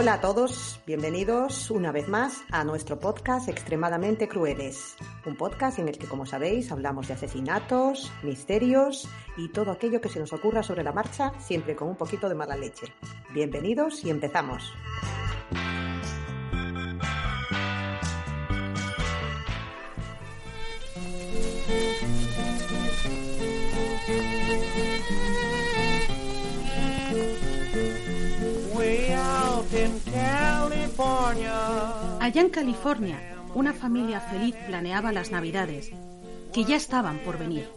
Hola a todos, bienvenidos una vez más a nuestro podcast Extremadamente Crueles, un podcast en el que, como sabéis, hablamos de asesinatos, misterios y todo aquello que se nos ocurra sobre la marcha, siempre con un poquito de mala leche. Bienvenidos y empezamos. Allá en California, una familia feliz planeaba las Navidades, que ya estaban por venir.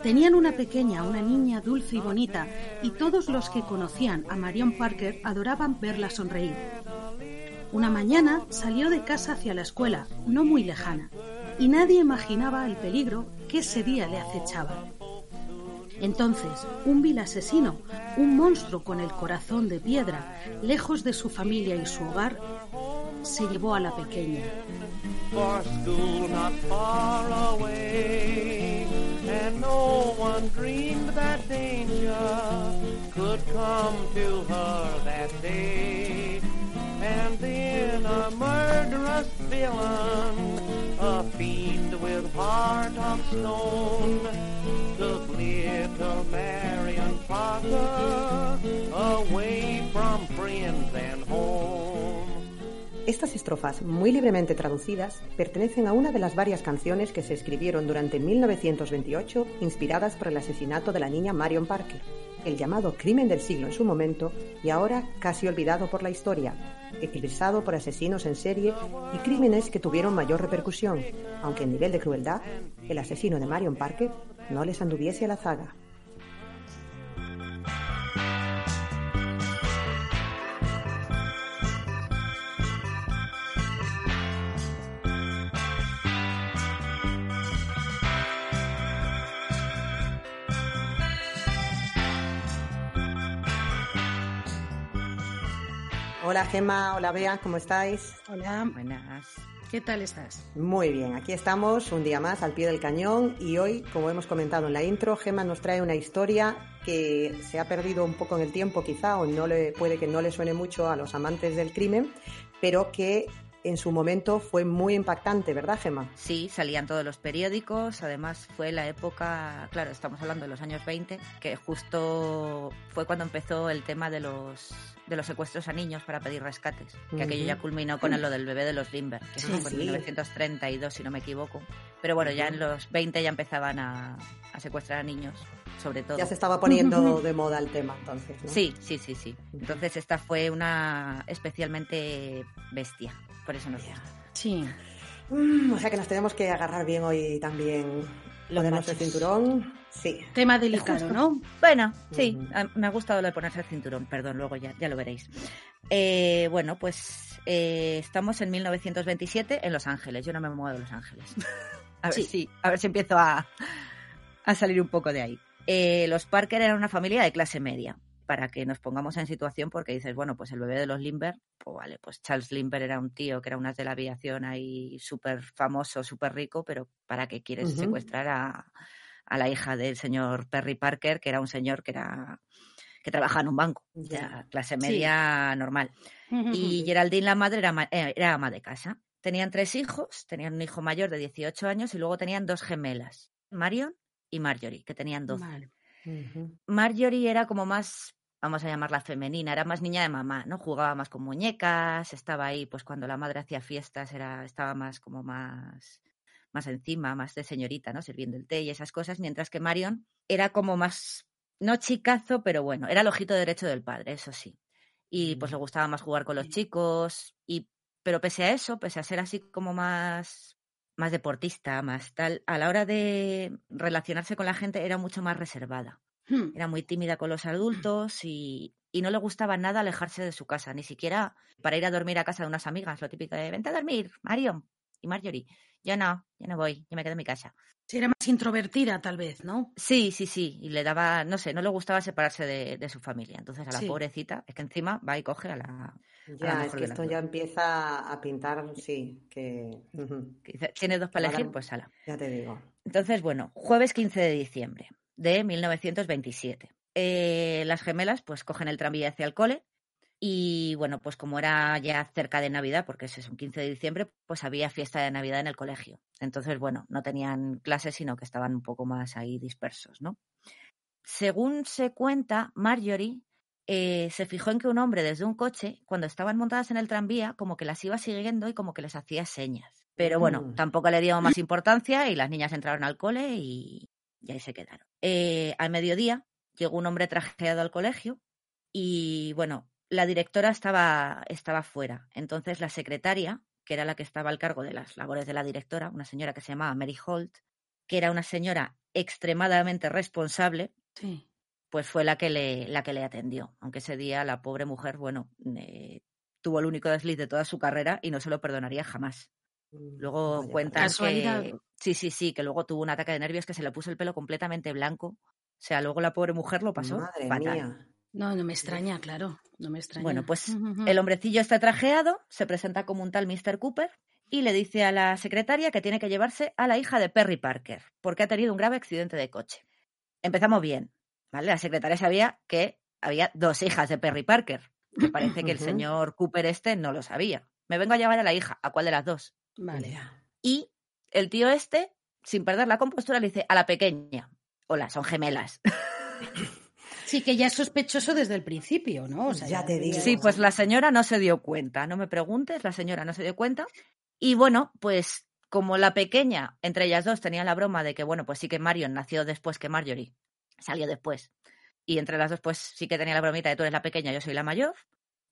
Tenían una pequeña, una niña dulce y bonita, y todos los que conocían a Marion Parker adoraban verla sonreír. Una mañana salió de casa hacia la escuela, no muy lejana, y nadie imaginaba el peligro que ese día le acechaba. Entonces, un vil asesino, un monstruo con el corazón de piedra, lejos de su familia y su hogar, se llevó a la pequeña. And then a murderous villain, a fiend with heart of stone, Marion away from friends and home. Estas estrofas, muy libremente traducidas, pertenecen a una de las varias canciones que se escribieron durante 1928 inspiradas por el asesinato de la niña Marion Parker, el llamado crimen del siglo en su momento y ahora casi olvidado por la historia, eclipsado por asesinos en serie y crímenes que tuvieron mayor repercusión, aunque en nivel de crueldad, el asesino de Marion Parker no les anduviese a la zaga. Hola Gemma, hola Bea, ¿cómo estáis? Hola, buenas. ¿Qué tal estás? Muy bien, aquí estamos un día más al pie del cañón y hoy, como hemos comentado en la intro, Gemma nos trae una historia que se ha perdido un poco en el tiempo quizá o no le puede que no le suene mucho a los amantes del crimen, pero que en su momento fue muy impactante, ¿verdad, Gemma? Sí, salían todos los periódicos, además fue la época, claro, estamos hablando de los años 20, que justo fue cuando empezó el tema de los de los secuestros a niños para pedir rescates, que aquello ya culminó con lo del bebé de los Limber, que Sí, fue en sí. 1932, si no me equivoco. Pero bueno, ya en los 20 ya empezaban a, a secuestrar a niños, sobre todo. Ya se estaba poniendo de moda el tema entonces, ¿no? Sí, sí, sí, sí. Entonces esta fue una especialmente bestia, por eso nos gusta. Sí. Mm, o sea que nos tenemos que agarrar bien hoy también. Los Ponernos el cinturón. Sí. Tema delicado, ¿no? Bueno, sí, me ha gustado lo de ponerse el cinturón, perdón, luego ya, ya lo veréis. Eh, bueno, pues eh, estamos en 1927 en Los Ángeles. Yo no me muevo de Los Ángeles. A ver, Sí. si, a ver si empiezo a, a salir un poco de ahí. Eh, los Parker eran una familia de clase media, para que nos pongamos en situación, porque dices, bueno, pues el bebé de los Limber, pues vale, pues Charles Limber era un tío que era un as de la aviación ahí súper famoso, súper rico, pero ¿para qué quieres secuestrar a, a la hija del señor Perry Parker, que era un señor que era que trabajaba en un banco, Ya. clase Sí. media normal. Y Geraldine, la madre, era, eh, era ama de casa. Tenían tres hijos, tenían un hijo mayor de 18 años y luego tenían dos gemelas, Marion y Marjorie, que tenían 12. Vale. Ujú. Marjorie era como más, vamos a llamarla femenina, era más niña de mamá, ¿no? Jugaba más con muñecas, estaba ahí, pues cuando la madre hacía fiestas, era, estaba más como más, más encima, más de señorita, ¿no? Sirviendo el té y esas cosas, mientras que Marion era como más no chicazo, pero bueno, era el ojito derecho del padre, eso sí. Y pues le gustaba más jugar con los chicos, y, pero pese a eso, pese a ser así como más, más deportista, más tal, a la hora de relacionarse con la gente era mucho más reservada. Hmm. Era muy tímida con los adultos y, y no le gustaba nada alejarse de su casa, ni siquiera para ir a dormir a casa de unas amigas, lo típico de vente a dormir, Marion y Marjorie. Yo no, yo no voy, yo me quedo en mi casa. Sí, era más introvertida, tal vez, ¿no? Sí, sí, sí, y le daba, no sé, no le gustaba separarse de, de su familia. Entonces a la Sí. pobrecita, es que encima va y coge a la... a la Ya, es que esto ya empieza a pintar, sí, que Tiene dos para elegir, pues ala. ya te digo. Entonces, bueno, jueves 15 de diciembre de 1927. Eh, las gemelas pues cogen el tranvía hacia el cole y bueno, pues como era ya cerca de Navidad, porque ese es un 15 de diciembre, pues había fiesta de Navidad en el colegio. Entonces, bueno, no tenían clases, sino que estaban un poco más ahí dispersos, ¿no? Según se cuenta, Marjorie eh, se fijó en que un hombre desde un coche, cuando estaban montadas en el tranvía, como que las iba siguiendo y como que les hacía señas. Pero bueno, Mm. tampoco le dio más importancia y las niñas entraron al cole y, y ahí se quedaron. Eh, al mediodía llegó un hombre trajeado al colegio y bueno, la directora estaba, estaba fuera. Entonces la secretaria, que era la que estaba al cargo de las labores de la directora, una señora que se llamaba Mary Holt, que era una señora extremadamente responsable, Sí. pues fue la que le, la que le atendió. Aunque ese día la pobre mujer, bueno, eh, tuvo el único desliz de toda su carrera y no se lo perdonaría jamás. Luego vaya cuentan Casualidad. que sí, sí, sí, que luego tuvo un ataque de nervios que se le puso el pelo completamente blanco. O sea, luego la pobre mujer lo pasó Madre fatal. mía. No, no me extraña, claro. No me extraña. Bueno, pues el hombrecillo está trajeado, se presenta como un tal Mr. Cooper y le dice a la secretaria que tiene que llevarse a la hija de Perry Parker porque ha tenido un grave accidente de coche. Empezamos bien, ¿vale? La secretaria sabía que había dos hijas de Perry Parker, que parece que el señor Cooper este no lo sabía. Me vengo a llevar a la hija, ¿a cuál de las dos? Vale. Ya. Y el tío este, sin perder la compostura, le dice a la pequeña, hola, son gemelas. Sí, que ya es sospechoso desde el principio, ¿no? O sea, Ya te debía- digo. Sí, pues la señora no se dio cuenta, no me preguntes, la señora no se dio cuenta. Y bueno, pues como la pequeña, entre ellas dos, tenía la broma de que, bueno, pues sí que Marion nació después que Marjorie, salió después. Y entre las dos, pues sí que tenía la bromita de tú eres la pequeña, yo soy la mayor.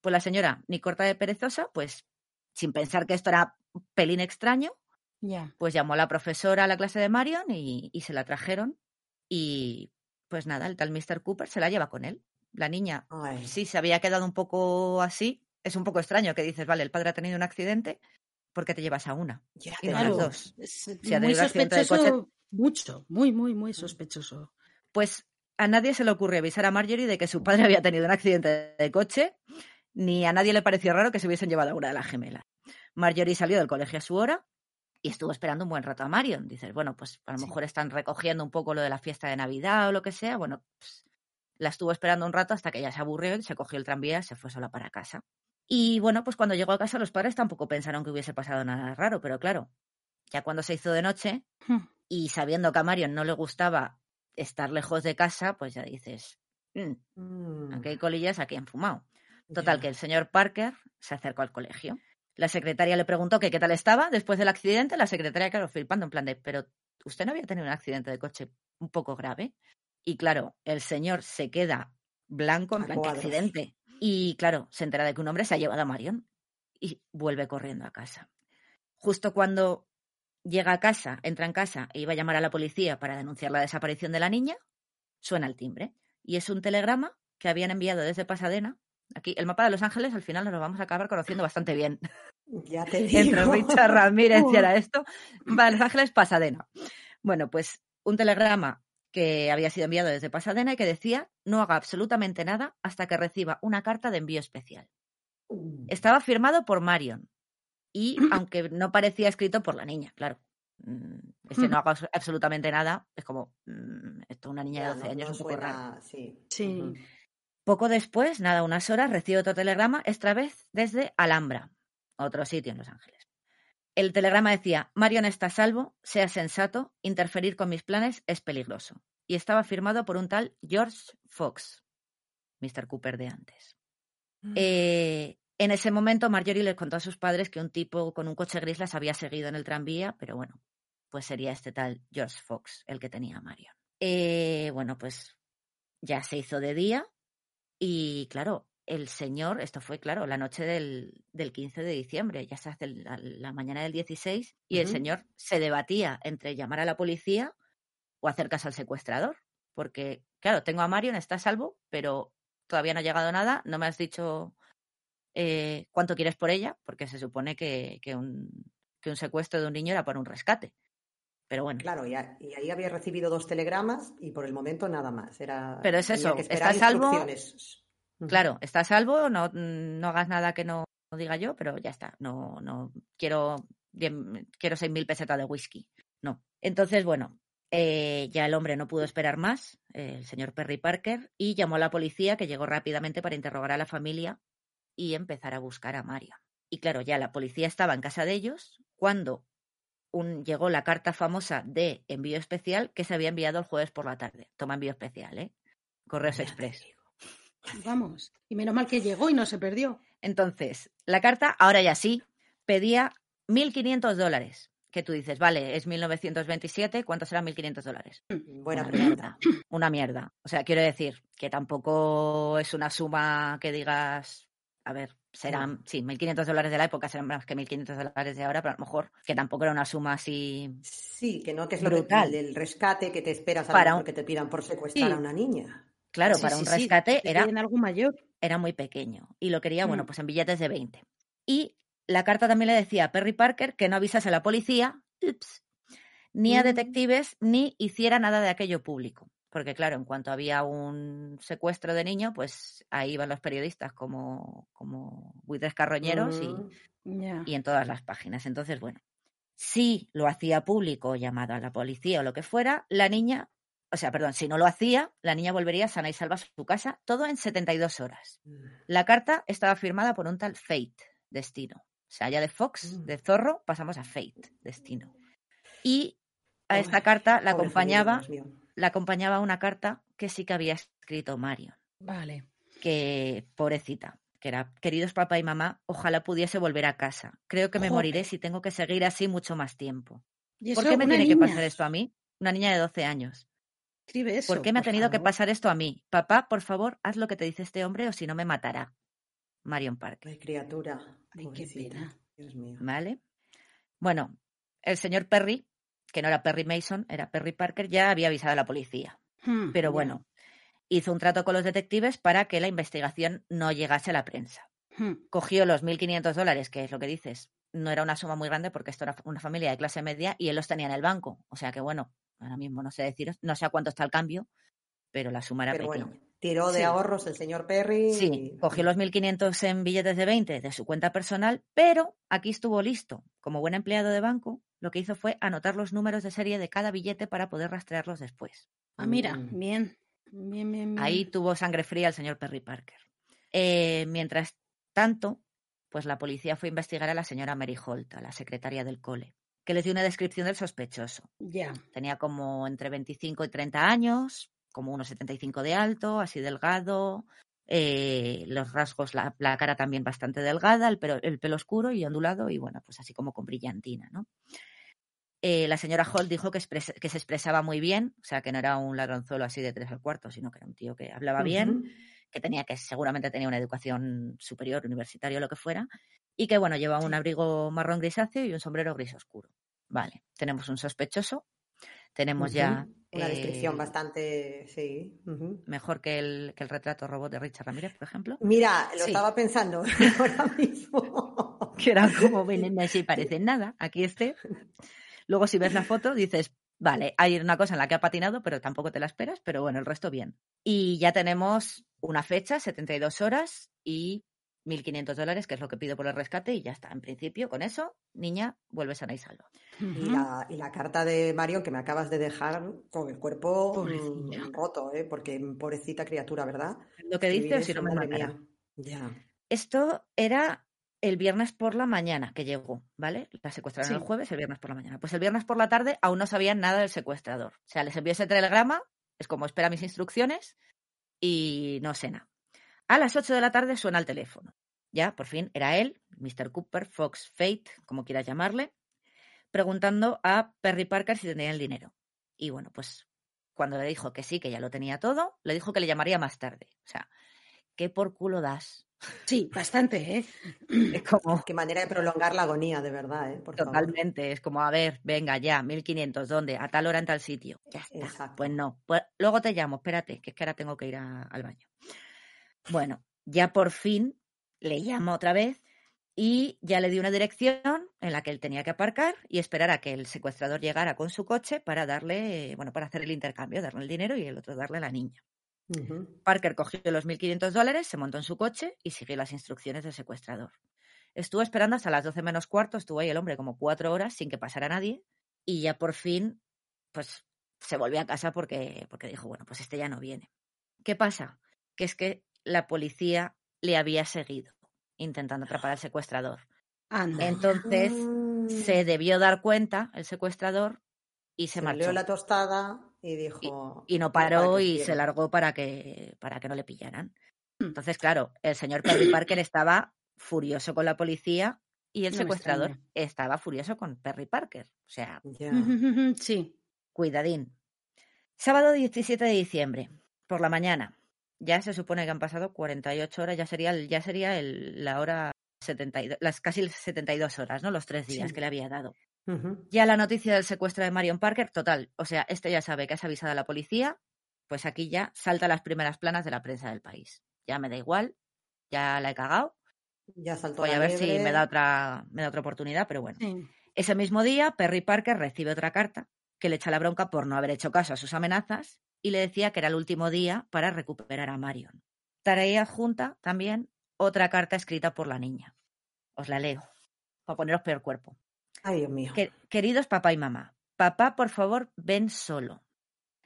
Pues la señora, ni corta de perezosa, pues sin pensar que esto era un pelín extraño, pues llamó a la profesora a la clase de Marion y, y se la trajeron. Y pues nada, el tal Mr. Cooper se la lleva con él. La niña Ay, sí se había quedado un poco así. Es un poco extraño que dices, vale, el padre ha tenido un accidente, ¿por qué te llevas a una? Y no a las dos. Es Si muy de sospechoso, coche- mucho, muy, muy, muy sospechoso. Pues a nadie se le ocurrió avisar a Marjorie de que su padre había tenido un accidente de coche, ni a nadie le pareció raro que se hubiesen llevado a una de las gemelas. Marjorie salió del colegio a su hora y estuvo esperando un buen rato a Marion. Dices, bueno, pues a lo Sí. mejor están recogiendo un poco lo de la fiesta de Navidad o lo que sea. Bueno, pues, la estuvo esperando un rato hasta que ella se aburrió y se cogió el tranvía y se fue sola para casa. Y bueno, pues cuando llegó a casa los padres tampoco pensaron que hubiese pasado nada raro, pero claro, ya cuando se hizo de noche Hmm. y sabiendo que a Marion no le gustaba estar lejos de casa, pues ya dices, "Mm, Mm, aquí hay colillas, aquí han fumado. Total, ya. que el señor Parker se acercó al colegio. La secretaria le preguntó que qué tal estaba después del accidente. La secretaria, claro, flipando en plan de, pero usted no había tenido un accidente de coche un poco grave. Y claro, el señor se queda blanco, en plan, ¿qué cuadros. accidente? Y claro, se entera de que un hombre se ha llevado a Marion y vuelve corriendo a casa. Justo cuando llega a casa, entra en casa e iba a llamar a la policía para denunciar la desaparición de la niña, suena el timbre. Y es un telegrama que habían enviado desde Pasadena. Aquí, el mapa de Los Ángeles, al final nos lo vamos a acabar conociendo bastante bien. Ya te digo. Entre Richard Ramírez y era esto. Va Los Ángeles, Pasadena. Bueno, pues un telegrama que había sido enviado desde Pasadena y que decía no haga absolutamente nada hasta que reciba una carta de envío especial. Mm, Estaba firmado por Marion y aunque no parecía escrito por la niña, claro. Ese no haga abs- absolutamente nada, es como, mm, esto una niña de ya, 12 no- años no es un poco suena- raro. Sí. Sí. Poco después, nada, unas horas, recibe otro telegrama, esta vez desde Alhambra, otro sitio en Los Ángeles. El telegrama decía, Marion está a salvo, sea sensato, interferir con mis planes es peligroso. Y estaba firmado por un tal George Fox, Mr. Cooper de antes. Eh, en ese momento, Marjorie les contó a sus padres que un tipo con un coche gris las había seguido en el tranvía, pero bueno, pues sería este tal George Fox el que tenía a Marion. Eh, bueno, pues ya se hizo de día y claro, el señor, esto fue claro, la noche del, del 15 de diciembre, ya se hace la, la mañana del 16 y el señor se debatía entre llamar a la policía o hacer caso al secuestrador, porque claro, tengo a Marion, está a salvo, pero todavía no ha llegado nada, no me has dicho eh, cuánto quieres por ella, porque se supone que, que un, que un secuestro de un niño era por un rescate. Pero bueno, Claro, y, a- y ahí había recibido dos telegramas y por el momento nada más. Era, Pero es eso, ¿está salvo? claro, está a salvo, no, no hagas nada que no diga yo, pero ya está. No, no quiero, quiero 6.000 pesetas de whisky. No. Entonces, bueno, eh, ya el hombre no pudo esperar más, eh, el señor Perry Parker, y llamó a la policía que llegó rápidamente para interrogar a la familia y empezar a buscar a María. Y claro, ya la policía estaba en casa de ellos cuando un, llegó la carta famosa de envío especial que se había enviado el jueves por la tarde. Toma envío especial, ¿eh? Correos te Express. Vamos. Y menos mal que llegó y no se perdió. Entonces, la carta, ahora ya sí, pedía 1.500 dólares. Que tú dices, vale, es 1927, ¿cuántos serán 1.500 dólares? Buena una pregunta. mierda. Una mierda. O sea, quiero decir que tampoco es una suma que digas, a ver, serán, sí, 1.500 dólares de la época serán más que 1.500 dólares de ahora, pero a lo mejor que tampoco era una suma así. Sí, que no, que es lo que, Brutal. del rescate que te esperas a Para lo un- que te pidan por secuestrar Sí. a una niña. Claro, Sí, para un rescate te era algo mayor. era muy pequeño y lo quería, bueno, Mm. pues en billetes de 20. Y la carta también le decía a Perry Parker que no avisase a la policía, ups, ni a Mm. detectives, ni hiciera nada de aquello público. Porque claro, en cuanto había un secuestro de niño, pues ahí iban los periodistas como, como buitres carroñeros y, Mm. Y en todas las páginas. Entonces, bueno, si lo hacía público llamado a la policía o lo que fuera, la niña, o sea, perdón, si no lo hacía, la niña volvería sana y salva a su casa, todo en 72 horas. La carta estaba firmada por un tal Fate, destino. O sea, ya de Fox, Mm. de Zorro, pasamos a Fate, destino. Y a esta carta la acompañaba, familia. La acompañaba una carta que sí que había escrito Marion, Vale. que pobrecita, que era, queridos papá y mamá, ojalá pudiese volver a casa. Creo que me Joder. moriré si tengo que seguir así mucho más tiempo. ¿Y ¿Por qué me tiene que pasar esto a mí? Una niña de 12 años. Escribe eso. ¿Por qué me ha tenido que pasar esto a mí? Papá, por favor, haz lo que te dice este hombre o si no me matará. Marion Parker. Ay, criatura. Ay, qué pena. Dios mío. ¿Vale? Bueno, el señor Perry, que no era Perry Mason, era Perry Parker, ya había avisado a la policía. Hmm, Pero bueno, hizo un trato con los detectives para que la investigación no llegase a la prensa. Hmm. Cogió los 1.500 dólares, que es lo que dices, no era una suma muy grande porque esto era una familia de clase media y él los tenía en el banco. O sea que bueno, ahora mismo no sé deciros, no sé a cuánto está el cambio, pero la suma era Pero pequeña. bueno, tiró de Sí. ahorros el señor Perry. Sí, y- cogió los 1.500 en billetes de 20 de su cuenta personal, pero aquí estuvo listo. Como buen empleado de banco, lo que hizo fue anotar los números de serie de cada billete para poder rastrearlos después. Ah, mira, Mm. bien. Bien, bien, bien. Ahí tuvo sangre fría el señor Perry Parker. Eh, mientras tanto, pues la policía fue a investigar a la señora Mary Holt, a la secretaria del cole, que les dio una descripción del sospechoso. Ya. Tenía como entre 25 y 30 años, como unos 75 de alto, así delgado, eh, los rasgos, la, la cara también bastante delgada, el pelo, el pelo oscuro y ondulado y bueno, pues así como con brillantina, ¿no? Eh, la señora Holt dijo que, se expresaba muy bien, o sea, que no era un ladronzuelo así de tres al cuarto, sino que era un tío que hablaba bien, que tenía que seguramente tenía una educación superior, universitaria o lo que fuera, y que bueno, llevaba un abrigo marrón grisáceo y un sombrero gris oscuro. Vale, tenemos un sospechoso, tenemos ya. Una descripción eh, bastante, sí. mejor que el, que el retrato robot de Richard Ramírez, por ejemplo, Mira, lo Sí. estaba pensando ahora mismo. que era como ven, no se parece nada, aquí este. Luego si ves la foto dices, vale, hay una cosa en la que ha patinado, pero tampoco te la esperas, pero bueno, el resto bien. Y ya tenemos una fecha, 72 horas y 1.500 dólares, que es lo que pido por el rescate, y ya está. En principio, con eso, niña, vuelve sana y salva. Y la, y la carta de Marion que me acabas de dejar con el cuerpo Pobrecilla. mm, roto, ¿eh? porque pobrecita criatura, ¿verdad? Lo que dice, si no me matará. Ya. Esto era el viernes por la mañana que llegó, ¿vale? La secuestraron Sí. el jueves, el viernes por la mañana. Pues el viernes por la tarde aún no sabían nada del secuestrador. O sea, les envió ese telegrama, es como espera mis instrucciones y no sé nada. A las 8 de la tarde suena el teléfono. Ya, por fin, era él, Mr. Cooper, Fox, Fate, como quieras llamarle, preguntando a Perry Parker si tenía el dinero. Y bueno, pues cuando le dijo que sí, que ya lo tenía todo, le dijo que le llamaría más tarde. O sea, ¿qué por culo das? Sí, bastante, ¿eh? Es como, Qué manera de prolongar la agonía, de verdad, ¿eh? Por favor. totalmente, es como, a ver, venga ya, 1500, ¿dónde? A tal hora en tal sitio. Ya está. Exacto. Pues no, pues luego te llamo, espérate, que es que ahora tengo que ir a- al baño. Bueno, ya por fin le llamo otra vez y ya le di una dirección en la que él tenía que aparcar y esperar a que el secuestrador llegara con su coche para darle, bueno, para hacer el intercambio, darle el dinero y el otro darle a la niña. Parker cogió los 1.500 dólares, se montó en su coche y siguió las instrucciones del secuestrador. Estuvo esperando hasta las 12 menos cuarto, estuvo ahí el hombre como cuatro horas sin que pasara nadie y ya por fin, pues se volvió a casa porque, porque dijo, bueno, pues este ya no viene. ¿Qué pasa? Que es que la policía le había seguido intentando atrapar al secuestrador. Anda. Entonces se debió dar cuenta el secuestrador y se, Se marchó. la tostada y dijo. y no "Mira, para paró y quiero". se largó para que, para que no le pillaran. Mm. Entonces, claro, el señor Perry Parker estaba furioso con la policía y el No secuestrador estaba furioso con Perry Parker. O sea. Sí. cuidadín. Sábado 17 de diciembre, por la mañana. Ya se supone que han pasado 48 horas, ya sería, ya sería el- la hora 72, las casi 72 horas, ¿no? Los tres días Sí. que le había dado. Ya la noticia del secuestro de Marion Parker, total. O sea, este ya sabe que has avisado a la policía, pues aquí ya salta las primeras planas de la prensa del país. Ya me da igual, ya la he cagado. Ya saltó Voy a ver si me da otra, me da otra oportunidad, pero bueno. sí. Ese mismo día, Perry Parker recibe otra carta que le echa la bronca por no haber hecho caso a sus amenazas y le decía que era el último día para recuperar a Marion. Traía junta también otra carta escrita por la niña. Os la leo, para poneros peor cuerpo. Ay, Dios mío. Que- queridos papá y mamá, papá, por favor, ven solo.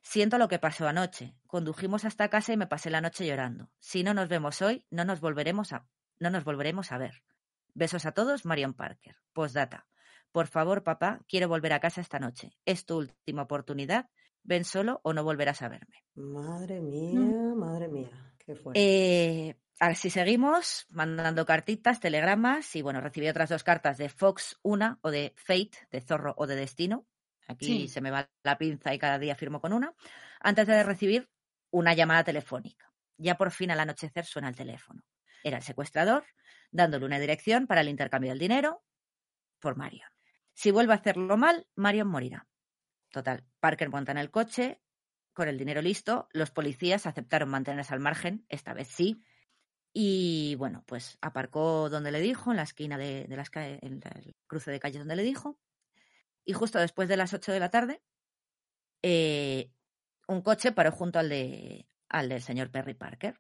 Siento lo que pasó anoche. Condujimos hasta casa y me pasé la noche llorando. Si no nos vemos hoy, no nos volveremos a, no nos volveremos a ver. Besos a todos, Marion Parker. Postdata. Por favor, papá, quiero volver a casa esta noche. Es tu última oportunidad. Ven solo o no volverás a verme. Madre mía, madre mía. Qué fuerte. Eh, así seguimos, mandando cartitas, telegramas y bueno, recibí otras dos cartas de Fox, una o de Fate, de Zorro o de Destino. Aquí Sí. se me va la pinza y cada día firmo con una. Antes de recibir una llamada telefónica. Ya por fin al anochecer suena el teléfono. Era el secuestrador dándole una dirección para el intercambio del dinero por Marion. Si vuelve a hacerlo mal, Marion morirá. Total, Parker monta en el coche, con el dinero listo, los policías aceptaron mantenerse al margen, esta vez sí. Y bueno, pues aparcó donde le dijo, en la esquina de, de las en la- el cruce de calles donde le dijo. Y justo después de las 8 de la tarde, eh, un coche paró junto al, de, al del señor Perry Parker.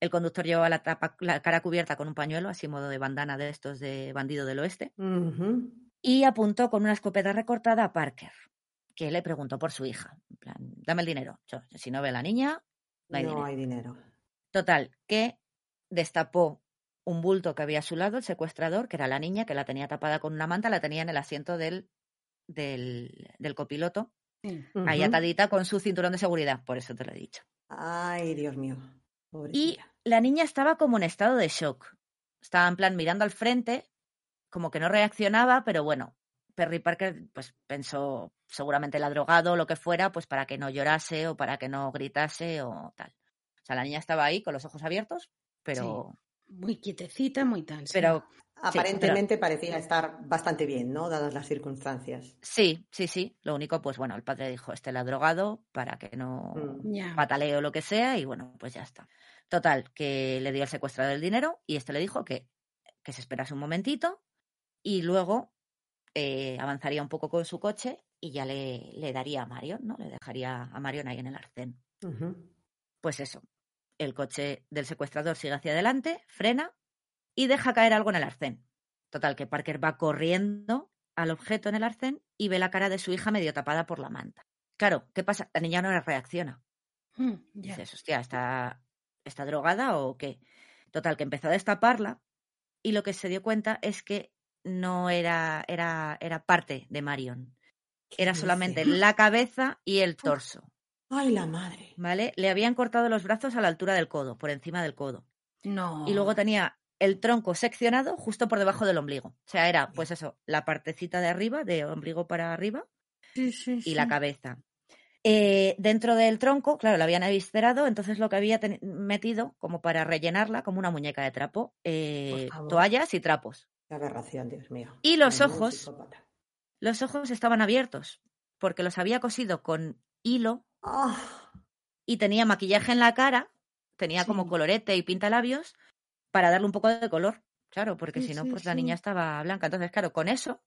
El conductor llevaba la, tapa- la cara cubierta con un pañuelo, así modo de bandana de estos de bandido del oeste, y apuntó con una escopeta recortada a Parker, que le preguntó por su hija. En plan, dame el dinero. Yo, si no ve a la niña, no hay dinero. hay dinero. Total, que destapó un bulto que había a su lado, el secuestrador, que era la niña, que la tenía tapada con una manta, la tenía en el asiento del, del, del copiloto, sí. ahí atadita con su cinturón de seguridad, por eso te lo he dicho. Ay, Dios mío. Y la niña estaba como en estado de shock. Estaba en plan mirando al frente, como que no reaccionaba, pero bueno, Perry Parker pues pensó seguramente la ha drogado o lo que fuera, pues para que no llorase o para que no gritase o tal. O sea, la niña estaba ahí con los ojos abiertos, pero, Muy quietecita, muy tal. sí. pero Aparentemente parecía estar bastante bien, ¿no? Dadas las circunstancias. sí, sí, sí. Lo único, pues bueno, el padre dijo, este la ha drogado para que no Mm. Pataleo o lo que sea y bueno, pues ya está. Total, que le dio el secuestrador el dinero y este le dijo que, que se esperase un momentito y luego eh, avanzaría un poco con su coche y ya le, le daría a Marion, ¿no? Le dejaría a Marion ahí en el arcén. Pues eso, el coche del secuestrador sigue hacia adelante, frena y deja caer algo en el arcén. Total, que Parker va corriendo al objeto en el arcén y ve la cara de su hija medio tapada por la manta. Claro, ¿qué pasa? La niña no reacciona. Mm, ya. Dices, hostia, ¿está, ¿está drogada o qué? Total, que empezó a destaparla y lo que se dio cuenta es que no era, era, era parte de Marion. ¿Qué Era dice? solamente la cabeza y el torso, Ay, la madre. ¿vale? Le habían cortado los brazos a la altura del codo, por encima del codo. No. Y luego tenía el tronco seccionado justo por debajo del ombligo. O sea, era, pues eso, la partecita de arriba, de ombligo para arriba, Sí, sí, y la cabeza. Eh, dentro del tronco, claro, la habían eviscerado, entonces lo que había metido, como para rellenarla, como una muñeca de trapo, eh, toallas y trapos. Qué aberración, Dios mío. Y los ojos. Los ojos estaban abiertos, porque los había cosido con hilo Ah, y tenía maquillaje en la cara, tenía como colorete y pintalabios para darle un poco de color. Claro, porque Sí, si no, sí, pues la niña estaba blanca. Entonces, claro, con eso,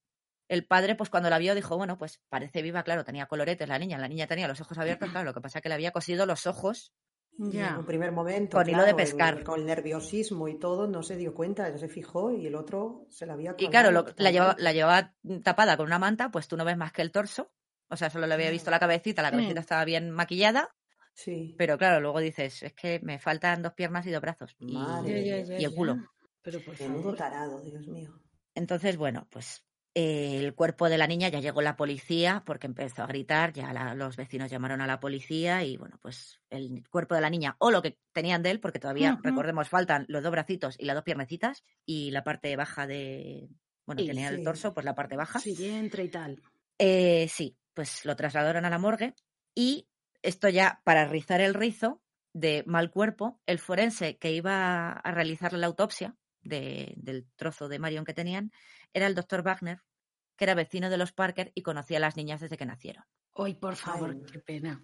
el padre, pues cuando la vio, dijo, bueno, pues parece viva, claro, tenía coloretes la niña, la niña tenía los ojos abiertos, claro, lo que pasa es que le había cosido los ojos. Ya. En un primer momento. Con hilo de pescar. Con el nerviosismo y todo, no se dio cuenta, no se fijó y el otro se la había Y claro, lo- la, llevaba, la llevaba tapada con una manta, pues tú no ves más que el torso. O sea, solo le había visto la cabecita, la cabecita estaba bien maquillada, Sí. pero claro, luego dices, es que me faltan dos piernas y dos brazos. Y, Madre Ya, ya, ya, y el ya. culo. Pero por favor. tarado, Dios mío. Entonces, bueno, pues eh, el cuerpo de la niña ya llegó la policía porque empezó a gritar, ya la- los vecinos llamaron a la policía y bueno, pues el cuerpo de la niña o lo que tenían de él, porque todavía, recordemos, faltan los dos bracitos y las dos piernecitas y la parte baja de, bueno, Y tenía el torso, pues la parte baja. Sí, vientre y tal. Eh, sí, pues lo trasladaron a la morgue y esto ya para rizar el rizo de mal cuerpo, el forense que iba a realizarle la autopsia de- del trozo de Marion que tenían era el doctor Wagner, que era vecino de los Parker y conocía a las niñas desde que nacieron. Hoy, por favor, Ay. qué pena.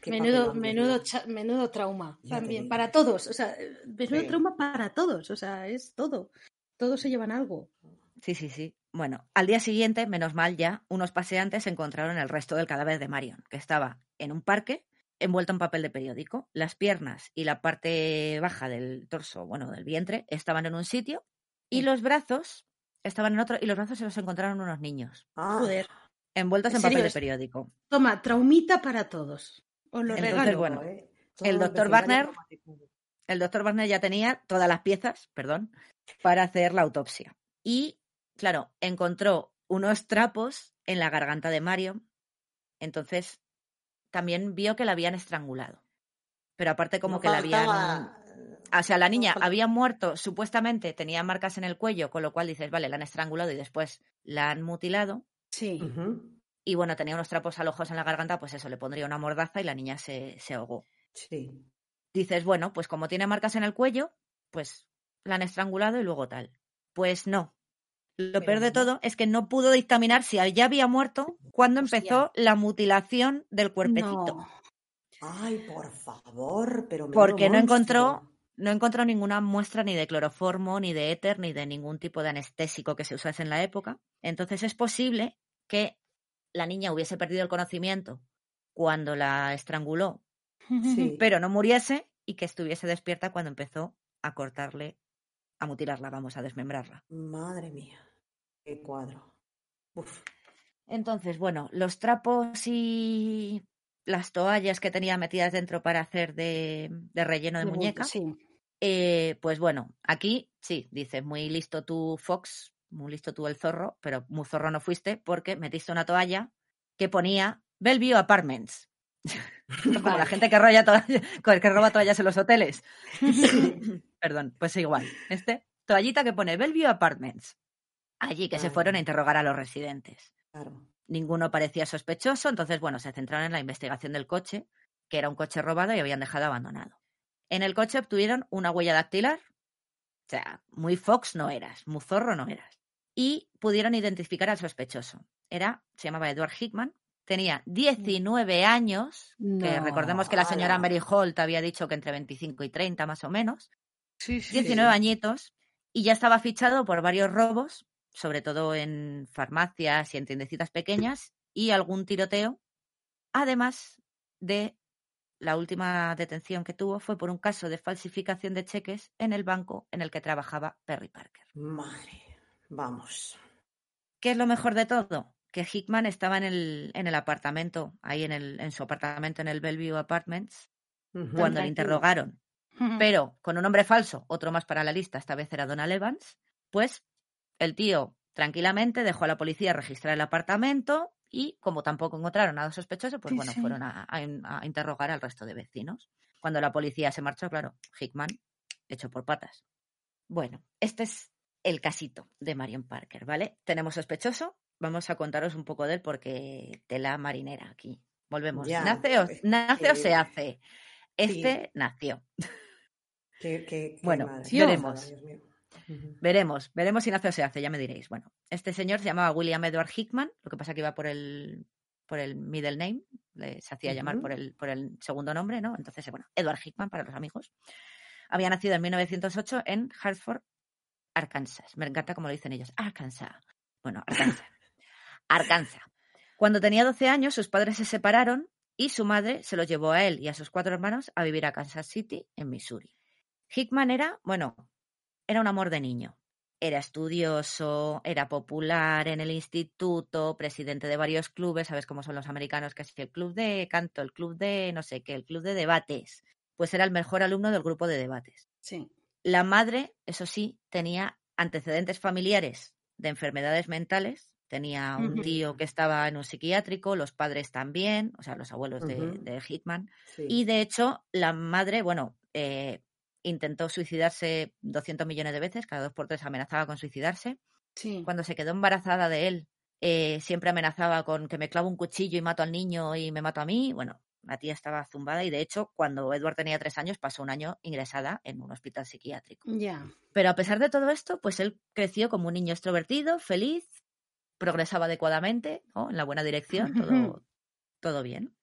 Qué Menudo, papelón, menudo, cha- menudo trauma Ya también, para todos, o sea, eh, menudo Sí. trauma para todos, o sea, es todo. Todos se llevan algo. Sí, sí, sí. Bueno, al día siguiente, menos mal ya, unos paseantes encontraron el resto del cadáver de Marion, que estaba en un parque envuelto en papel de periódico. Las piernas y la parte baja del torso, bueno, del vientre, estaban en un sitio y los brazos estaban en otro y los brazos se los encontraron unos niños Ah, Joder. envueltos ¿En en, papel de periódico. Toma, traumita para todos. Os lo Entonces, regalo. bueno, eh. el doctor traumatizado. El doctor Barnett ya tenía todas las piezas, perdón, para hacer la autopsia. Y, claro, encontró unos trapos en la garganta de Marion. Entonces, también vio que la habían estrangulado. Pero aparte como No que la habían... O sea, la niña había muerto, supuestamente tenía marcas en el cuello, con lo cual dices, vale, la han estrangulado y después la han mutilado. Sí. Y bueno, tenía unos trapos alojos en la garganta, pues eso, le pondría una mordaza y la niña se, se ahogó. Sí. dices, bueno, pues como tiene marcas en el cuello, pues la han estrangulado y luego tal. Pues no. Lo peor de todo es que no pudo dictaminar si ya había muerto cuando Hostia. empezó la mutilación del cuerpecito. No. Ay, por favor, pero menudo Porque no encontró, no encontró ninguna muestra ni de cloroformo, ni de éter, ni de ningún tipo de anestésico que se usase en la época. Entonces es posible que la niña hubiese perdido el conocimiento cuando la estranguló, Sí. pero no muriese y que estuviese despierta cuando empezó a cortarle, a mutilarla, vamos, a desmembrarla. Madre mía, qué cuadro. Uf, Entonces, bueno, los trapos y las toallas que tenía metidas dentro para hacer de, de relleno de muñeca, Sí. eh, pues bueno, aquí sí, dice, muy listo tú, Fox, muy listo tú el zorro, pero muy zorro no fuiste porque metiste una toalla que ponía Bellevue Apartments. Como la gente que, rolla que roba toallas en los hoteles. Perdón, pues igual. Este, toallita que pone Bellevue Apartments. Allí que se fueron a interrogar a los residentes. claro. Ninguno parecía sospechoso, entonces, bueno, se centraron en la investigación del coche, que era un coche robado y habían dejado abandonado. En el coche obtuvieron una huella dactilar. O sea, muy Fox no eras, muy zorro no eras. Y pudieron identificar al sospechoso. Era, se llamaba Edward Hickman, tenía 19 años, que recordemos que la señora. Mary Holt había dicho que entre 25 y 30 más o menos. Sí, sí. 19 añitos y ya estaba fichado por varios robos, sobre todo en farmacias y en tiendecitas pequeñas y algún tiroteo, además de la última detención que tuvo fue por un caso de falsificación de cheques en el banco en el que trabajaba Perry Parker. Madre, vamos. ¿Qué es lo mejor de todo? Que Hickman estaba en el, en el apartamento, ahí en, el, en su apartamento en el Bellevue Apartments, cuando le interrogaron pero con un nombre falso, otro más para la lista, esta vez era Donald Evans, pues el tío tranquilamente dejó a la policía registrar el apartamento y como tampoco encontraron nada sospechoso, pues Sí, bueno, sí. fueron a, a- a interrogar al resto de vecinos. Cuando la policía se marchó, claro, Hickman hecho por patas. Bueno, este es el casito de Marion Parker, ¿vale? Tenemos sospechoso, vamos a contaros un poco de él porque tela marinera aquí. Volvemos. Ya, ¿Nace, o, es nace o que- se hace? Este nació. Qué- qué- qué Bueno, veremos. Veremos, veremos si nace o se hace, ya me diréis. Bueno, este señor se llamaba William Edward Hickman, lo que pasa que iba por el, por el middle name, le- se hacía llamar por el, por el segundo nombre, ¿no? Entonces, bueno, Edward Hickman para los amigos. Había nacido en 1908 en Hartford, Arkansas. Me encanta como lo dicen ellos, Arkansas. Bueno, Arkansas. Arkansas. Cuando tenía 12 años, sus padres se separaron y su madre se los llevó a él y a sus cuatro hermanos a vivir a Kansas City, en Missouri. Hickman era, bueno, era un amor de niño. Era estudioso, era popular en el instituto, presidente de varios clubes, sabes cómo son los americanos, que es el club de canto, el club de no sé qué, el club de debates. Pues era el mejor alumno del grupo de debates. Sí. La madre, eso sí, tenía antecedentes familiares de enfermedades mentales. Tenía un tío que estaba en un psiquiátrico, los padres también, o sea, los abuelos de. Sí. Y de hecho, la madre, bueno, eh, intentó suicidarse 200 millones de veces, cada dos por tres amenazaba con suicidarse. Sí. Cuando se quedó embarazada de él, eh, siempre amenazaba con que me clavo un cuchillo y mato al niño y me mato a mí. Bueno, la tía estaba zumbada y de hecho, cuando Edward tenía tres años, pasó un año ingresada en un hospital psiquiátrico. Ya. Pero a pesar de todo esto, pues él creció como un niño extrovertido, feliz, progresaba adecuadamente, ¿no? en la buena dirección, todo, todo bien.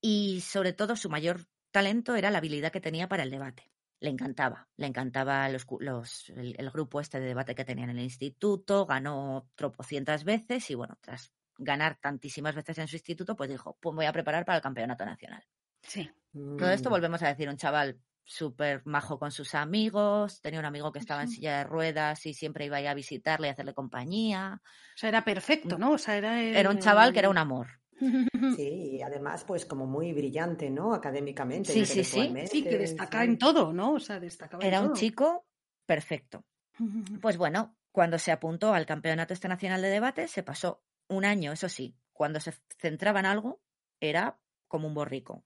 Y sobre todo su mayor talento era la habilidad que tenía para el debate. Le encantaba, le encantaba los, los- el, el grupo este de debate que tenían en el instituto, ganó tropocientas veces y bueno, tras ganar tantísimas veces en su instituto, pues dijo, pues voy a preparar para el campeonato nacional. Sí. Todo esto Mm. volvemos a decir, un chaval súper majo con sus amigos, tenía un amigo que estaba en silla de ruedas y siempre iba a, ir a visitarle y hacerle compañía. O sea, era perfecto, ¿no? O sea, era. Era un chaval que era un amor. Sí, y además, pues como muy brillante, ¿no? Académicamente, Sí, sí, sí. Sí, que destaca sí. en todo, ¿no? O sea, destacaba Era en un chico perfecto. Pues bueno, cuando se apuntó al Campeonato Este Nacional de Debate, se pasó un año, eso sí, cuando se centraba en algo, era como un borrico.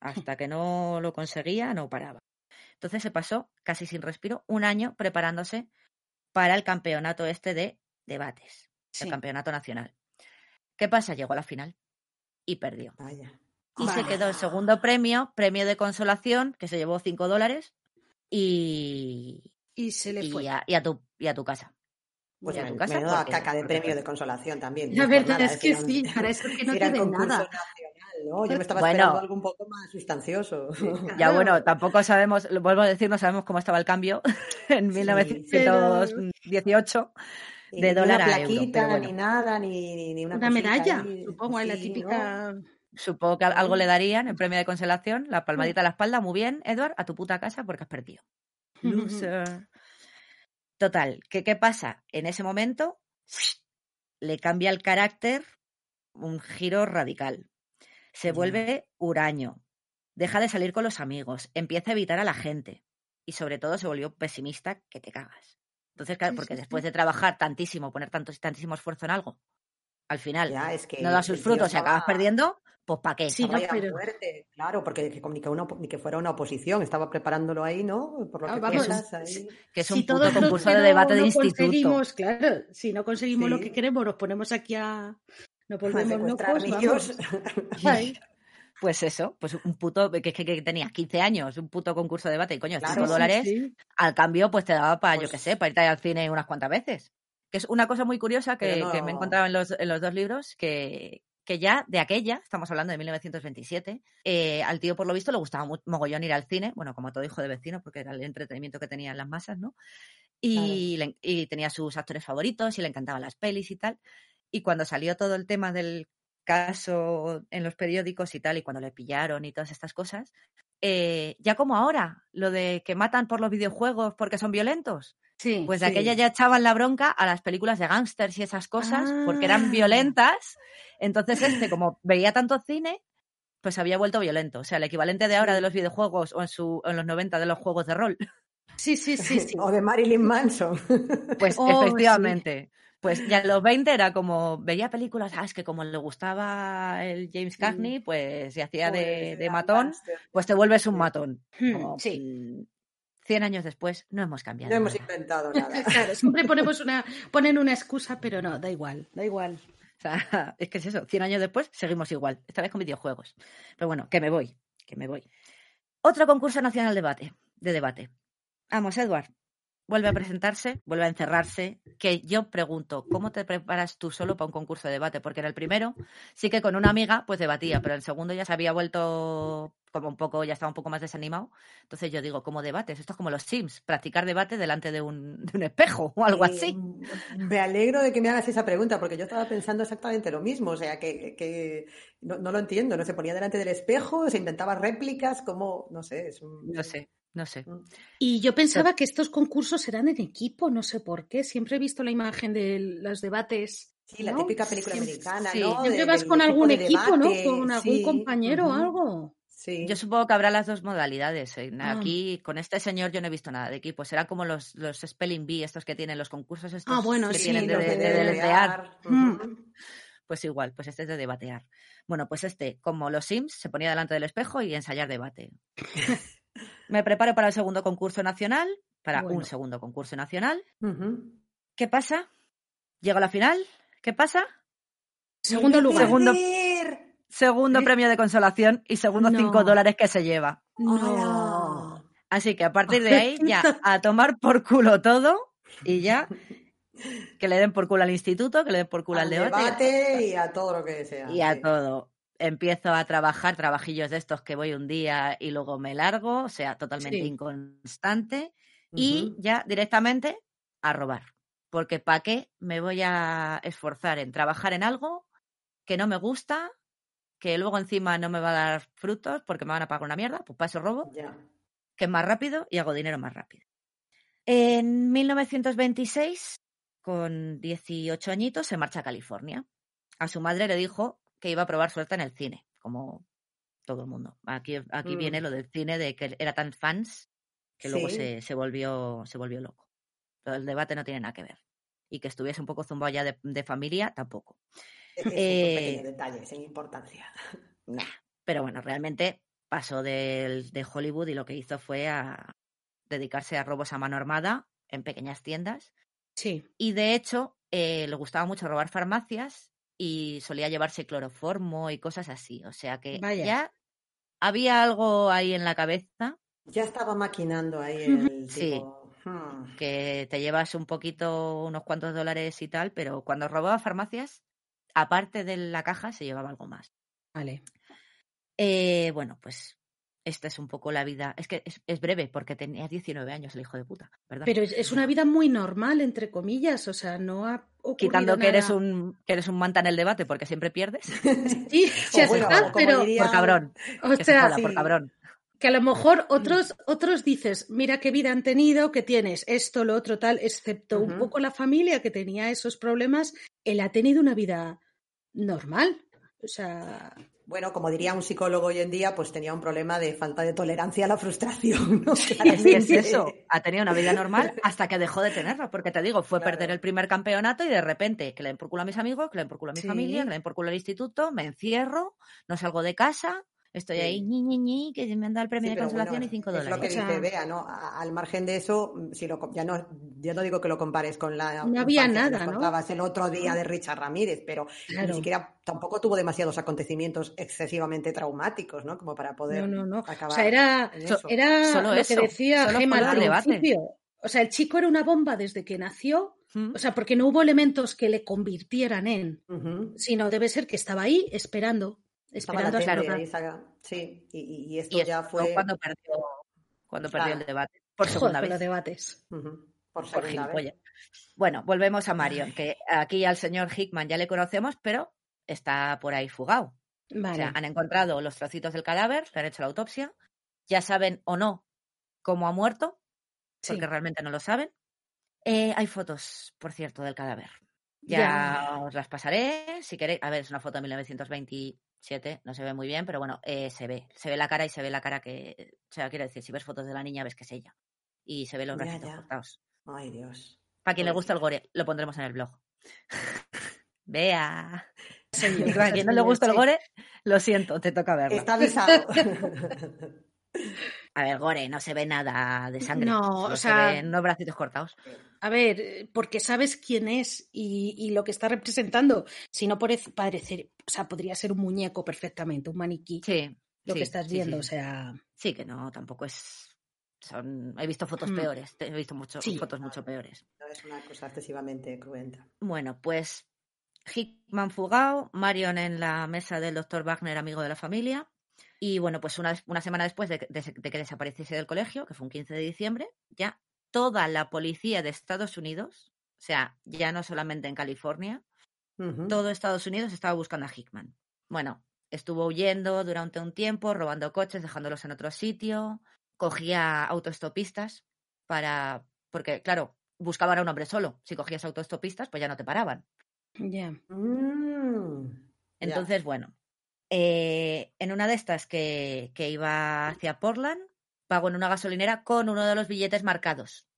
Hasta que no lo conseguía, no paraba. Entonces se pasó, casi sin respiro, un año preparándose para el campeonato este de debates, Sí. el campeonato nacional. ¿Qué pasa? Llegó a la final y perdió. Vaya. Y se quedó el segundo premio, premio de consolación, que se llevó cinco dólares y, Y se le y fue. a, y a tu, y a tu casa. Pues men- tu casa, menuda porque- caca de porque premio de consolación también. La verdad es que sí, para eso que no era te el den nada. ¿no? Yo me estaba Bueno. esperando algo un poco más sustancioso. Ya bueno, tampoco sabemos, lo vuelvo a decir, no sabemos cómo estaba el cambio en Sí, 1918 Y de ni dólar a euro. plaquita, Pero bueno, ni nada, ni, ni- ni una, Una medalla, ahí, supongo, es la típica. supongo que al- algo le darían en premio de consolación, la palmadita a la espalda, muy bien, Edward, a tu puta casa porque has perdido. Loser. Total, ¿qué, ¿qué pasa? En ese momento le cambia el carácter un giro radical. Se vuelve huraño, deja de salir con los amigos, empieza a evitar a la gente y sobre todo se volvió pesimista que te cagas. Entonces, claro, porque después de trabajar tantísimo, poner tanto, tantísimo esfuerzo en algo, al final Ya, es que no da sus frutos y acabas perdiendo, pues ¿para qué? Sí, no, ya pero- fuerte, claro, porque que, ni, que una, ni que fuera una oposición, estaba preparándolo ahí, ¿no? Por lo Ah, que vamos, ahí. Que es si un puto concurso de no- debate de no instituto. conseguimos, claro, si no conseguimos lo que queremos, nos ponemos aquí a. Nos volvemos locos. vamos. Pues eso, pues un puto, que, que, que tenías 15 años, un puto concurso de debate, y coño, Claro. 5 sí, dólares, sí. al cambio, pues te daba para, yo Pues- qué sé, para irte al cine unas cuantas veces. Que es una cosa muy curiosa que, me he no- encontrado en los, en los dos libros, que, que ya de aquella, estamos hablando de 1927, eh, al tío por lo visto le gustaba mu- mogollón ir al cine, bueno, como todo hijo de vecino, porque era el entretenimiento que tenían las masas, ¿no? Y, le- y tenía sus actores favoritos y le encantaban las pelis y tal. Y cuando salió todo el tema del caso en los periódicos y tal, y cuando le pillaron y todas estas cosas, eh, ya como ahora, lo de que matan por los videojuegos porque son violentos, Sí, pues de Sí. aquella ya echaban la bronca a las películas de gángsters y esas cosas, porque Ah. eran violentas. Entonces este, como veía tanto cine, pues había vuelto violento. O sea, el equivalente de ahora de los videojuegos o en, su, en los 90 de los juegos de rol. sí, sí, sí, sí. o de Marilyn Manson. Pues Oh, sí. efectivamente. Pues ya en los 20 era como, veía películas, ah, es que como le gustaba el James Cagney, pues si hacía de, Pues, de matón, pues te vuelves un matón. Hmm, Como, sí. Mm, 100 años después no hemos cambiado. No hemos inventado nada. Claro, siempre ponemos una, ponen una excusa, pero no, da igual, da igual. O sea, es que es eso, 100 años después seguimos igual, esta vez con videojuegos. Pero bueno, que me voy, que me voy. Otro concurso nacional de debate, de debate. Vamos, Edward, vuelve a presentarse, vuelve a encerrarse, que yo pregunto, ¿cómo te preparas tú solo para un concurso de debate? Porque en el primero sí que con una amiga pues debatía, pero en el segundo ya se había vuelto como un poco, ya estaba un poco más desanimado. Entonces yo digo, ¿cómo debates? Esto es como los Sims, practicar debate delante de un, de un espejo o algo Eh, así. Me alegro de que me hagas esa pregunta, porque yo estaba pensando exactamente lo mismo. O sea, que, que no, no lo entiendo. No se ponía delante del espejo, se inventaba réplicas, como, no sé, es un... No sé, no sé. Y yo pensaba que estos concursos eran en equipo, no sé por qué. Siempre he visto la imagen de los debates. Sí, la ¿no? típica película Siempre- americana, sí. ¿no? Siempre De- vas con algún de equipo, ¿no? Con algún sí, compañero o algo. Sí. Yo supongo que habrá las dos modalidades. eh. Ah. Aquí, con este señor, yo no he visto nada de equipo. Será como los, los Spelling Bee, estos que tienen los concursos estos Ah, bueno, que sí, tienen de, de- de de deletrear. deletrear, Mm. Pues igual, pues este es de debatear. Bueno, pues este, como los Sims, se ponía delante del espejo y ensayar debate. Me preparo para el segundo concurso nacional, para Bueno. un segundo concurso nacional. ¿Qué pasa? Llego a la final. ¿Qué pasa? Segundo lugar. Segundo-. Segundo premio de consolación y segundo No. 5 dólares que se lleva. No. Así que a partir de ahí ya a tomar por culo todo y ya que le den por culo al instituto, que le den por culo al, Al debate, debate y a todo lo que sea. y a sí. todo. Empiezo a trabajar trabajillos de estos que voy un día y luego me largo, o sea, totalmente Sí. inconstante. Y ya directamente a robar. Porque ¿para qué me voy a esforzar en trabajar en algo que no me gusta, que luego encima no me va a dar frutos porque me van a pagar una mierda? Pues para eso robo que es más rápido y hago dinero más rápido. En 1926, con 18 añitos, se marcha a California. A su madre le dijo que iba a probar suerte en el cine, como todo el mundo. Aquí, aquí Mm. viene lo del cine, de que era tan fans que luego Sí. se, se volvió, se volvió loco. Pero el debate no tiene nada que ver. Y que estuviese un poco zumbado ya de, de familia, tampoco. Esos Eh, pequeños detalles sin importancia. Nah. Pero bueno, realmente pasó del- de Hollywood y lo que hizo fue a dedicarse a robos a mano armada en pequeñas tiendas. Sí. Y de hecho, eh, le gustaba mucho robar farmacias y solía llevarse cloroformo y cosas así. O sea que Vaya. ya había algo ahí en la cabeza Ya estaba maquinando ahí el Sí. tipo. hmm, que te llevas un poquito, unos cuantos dólares y tal, pero cuando robaba farmacias, aparte de la caja, se llevaba algo más. Vale. Eh, bueno, pues esta es un poco la vida. Es que es, es breve porque tenía 19 años el hijo de puta, ¿verdad? Pero es, es una vida muy normal, entre comillas. O sea, no ha ocurrido Quitando que eres nada- un que eres un manta en el debate porque siempre pierdes. Sí, sí, O bueno, pero, diría- por cabrón. o sea, por cabrón. que a lo mejor otros, otros dices, mira qué vida han tenido, que tienes esto, lo otro, tal, excepto un poco la familia que tenía esos problemas, él ha tenido una vida normal. O sea, Bueno, como diría un psicólogo hoy en día, pues tenía un problema de falta de tolerancia a la frustración. ¿no? Que es eso, ha tenido una vida normal hasta que dejó de tenerla, porque te digo, fue Claro. perder el primer campeonato y de repente que le den por culo a mis amigos, que le den por culo a mi Sí. familia, que le den por culo al instituto, me encierro, no salgo de casa, estoy Sí. ahí ñi ñi ñi, que me han dado el premio Sí, de consolación bueno, y 5 Es lo dólares. que dice Bea, ¿no? Al margen de eso, mm, si lo, ya, no, ya no digo que lo compares con la No había que nada, nos ¿no? contabas el otro día de Richard Ramírez, pero claro. ni siquiera tampoco tuvo demasiados acontecimientos excesivamente traumáticos, ¿no? Como para poder No, no, no. acabar O sea, era, era Solo lo eso, que decía solo Gemma al principio. O sea, el chico era una bomba desde que nació, Mm. o sea, porque no hubo elementos que le convirtieran en, sino debe ser que estaba ahí esperando, esperando latente claro. esa- sí, y, esto Y ya fue cuando perdió, cuando perdió el Claro. debate, por Joder, segunda con los vez. debates. por Por segunda vez. Bueno, volvemos a Marion, que aquí al señor Hickman ya le conocemos, pero está por ahí fugado. O sea, han encontrado los trocitos del cadáver, le han hecho la autopsia, ya saben o no cómo ha muerto, Sí. porque realmente no lo saben. Eh, hay fotos, por cierto, del cadáver. Ya, Ya. os las pasaré, si queréis. A ver, es una foto de 1927, no se ve muy bien, pero bueno, eh, se ve. Se ve la cara y se ve la cara que... O sea, quiero decir, si ves fotos de la niña, ves que es ella. Y se ven los bracitos cortados. Ay, Dios. Para quien le gusta el gore, lo pondremos en el blog. Vea. Señor, Para quien no le gusta el gore, lo siento, te toca verlo. Está avisado. A ver, gore, no se ve nada de sangre. No, solo o se sea- ven unos bracitos cortados. A ver, porque sabes quién es y, y lo que está representando. Si no parece, parecer, o sea, podría ser un muñeco perfectamente, un maniquí, Sí. lo sí, que estás viendo, sí, o sea. Sí, que no, tampoco es. Son... He visto fotos Mm. peores. He visto mucho, Sí. fotos mucho peores. No es una cosa excesivamente cruenta. Bueno, pues Hickman fugado, Marion en la mesa del doctor Wagner, amigo de la familia. Y bueno, pues una, una semana después de, que- de- de que desapareciese del colegio, que fue un 15 de diciembre, ya toda la policía de Estados Unidos, o sea, ya no solamente en California, todo Estados Unidos estaba buscando a Hickman. Bueno, estuvo huyendo durante un tiempo, robando coches, dejándolos en otro sitio, cogía autoestopistas para... Porque, claro, buscaban a un hombre solo. Si cogías autoestopistas, pues ya no te paraban. Ya. Mm, ya. Entonces, bueno, eh, en una de estas que, que iba hacia Portland, pagó en una gasolinera con uno de los billetes marcados.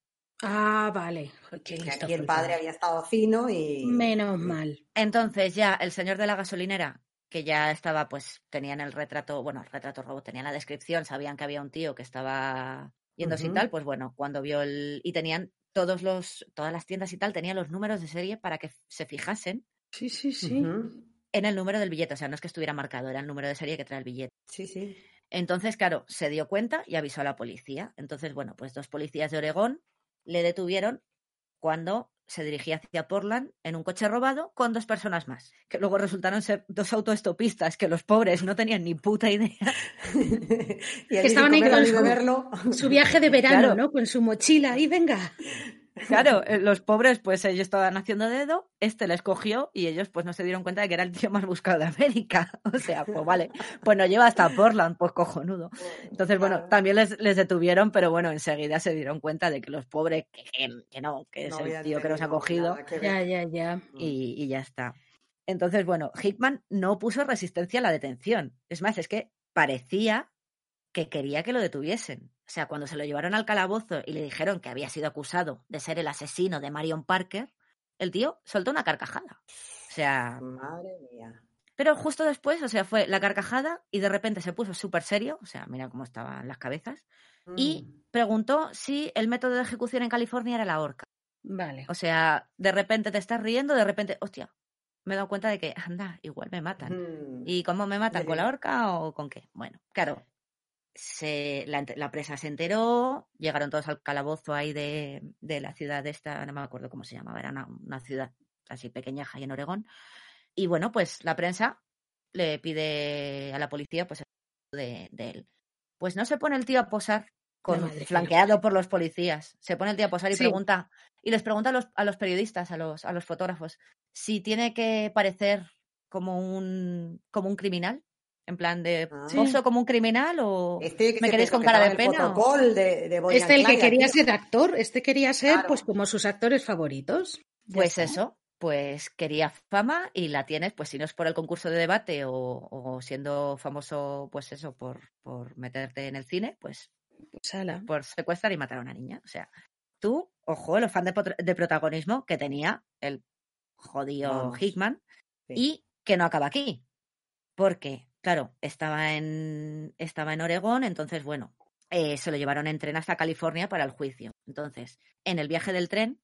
Ah, vale. Qué Que aquí el padre había estado fino y. Menos mal. Entonces ya el señor de la gasolinera, que ya estaba, pues tenían el retrato, bueno, el retrato robot, tenían la descripción, sabían que había un tío que estaba yéndose y Ujú. tal, pues bueno, cuando vio el... y tenían todos los, todas las tiendas y tal, tenían los números de serie para que se fijasen Sí, sí, sí. En el número del billete, o sea, no es que estuviera marcado, era el número de serie que trae el billete. Sí, sí. Entonces, claro, se dio cuenta y avisó a la policía. Entonces, bueno, pues dos policías de Oregón le detuvieron cuando se dirigía hacia Portland en un coche robado con dos personas más, que luego resultaron ser dos autoestopistas que los pobres no tenían ni puta idea. y estaban ahí con su-. Su viaje de verano, Claro. ¿no? Con su mochila y venga. Claro, eh, los pobres, pues ellos estaban haciendo dedo, este les cogió y ellos pues no se dieron cuenta de que era el tío más buscado de América. O sea, pues vale, pues nos lleva hasta Portland, pues cojonudo. Entonces, bueno, Claro. también les, les detuvieron, pero bueno, enseguida se dieron cuenta de que los pobres, que, que- que no, que es No el tío que nos ha cogido. Ya, ya, ya. y, y ya está. Entonces, bueno, Hickman no puso resistencia a la detención. Es más, es que parecía que quería que lo detuviesen. O sea, cuando se lo llevaron al calabozo y le dijeron que había sido acusado de ser el asesino de Marion Parker, el tío soltó una carcajada. O sea, Madre mía. pero justo después, o sea, fue la carcajada y de repente se puso súper serio, o sea, mira cómo estaban las cabezas, y Mm. preguntó si el método de ejecución en California era la horca. Vale. O sea, de repente te estás riendo, de repente, hostia, me he dado cuenta de que, anda, igual me matan. Mm. ¿Y cómo me matan? ¿Con la horca o con qué? Bueno, claro, se, la, la presa se enteró, llegaron todos al calabozo ahí de, de la ciudad esta, no me acuerdo cómo se llamaba, era una, una ciudad así pequeña ahí en Oregón. Y bueno, pues la prensa le pide a la policía pues de, de él. Pues no se pone el tío a posar con, flanqueado por los policías. Se pone el tío a posar y Sí. pregunta, y les pregunta a los, a los periodistas, a los, a los fotógrafos, si tiene que parecer como un, como un criminal, en plan de Ah. como un criminal o Este que me queréis con cara de pena. o- de, Este el que quería tío. ser actor, este quería ser Claro. pues como sus actores favoritos. Pues eso, pues quería fama y la tienes, pues si no es por el concurso de debate o, o siendo famoso, pues eso, por, por meterte en el cine, pues Pues ala. por secuestrar y matar a una niña. O sea, tú, ojo, el afán de, de protagonismo que tenía el jodido Vamos. Hickman Sí. y que no acaba aquí. Porque, claro, estaba en, estaba en Oregón, entonces, bueno, eh, se lo llevaron en tren hasta California para el juicio. Entonces, en el viaje del tren,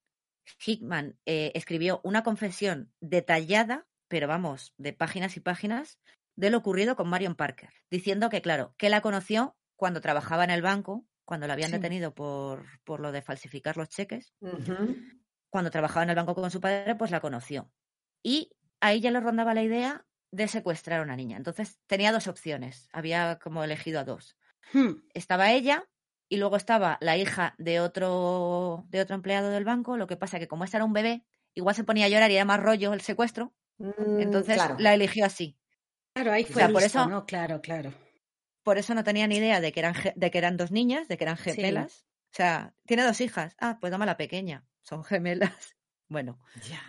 Hickman eh, escribió una confesión detallada, pero vamos, de páginas y páginas, de lo ocurrido con Marion Parker, diciendo que, claro, que la conoció cuando trabajaba en el banco, cuando la habían Sí. detenido por, por lo de falsificar los cheques, cuando trabajaba en el banco con su padre, pues la conoció. Y ahí ya le rondaba la idea de secuestrar a una niña. Entonces tenía dos opciones, había como elegido a dos. Hmm. Estaba ella y luego estaba la hija de otro, de otro empleado del banco, lo que pasa que como esta era un bebé, igual se ponía a llorar y era más rollo el secuestro, Mm, entonces claro. la eligió así. Claro, ahí O fue por eso- ¿no? Claro, claro. Por eso no tenía ni idea de que eran, de que eran dos niñas, de que eran Sí. gemelas. O sea, tiene dos hijas. Ah, pues dame la pequeña. Son gemelas. Bueno.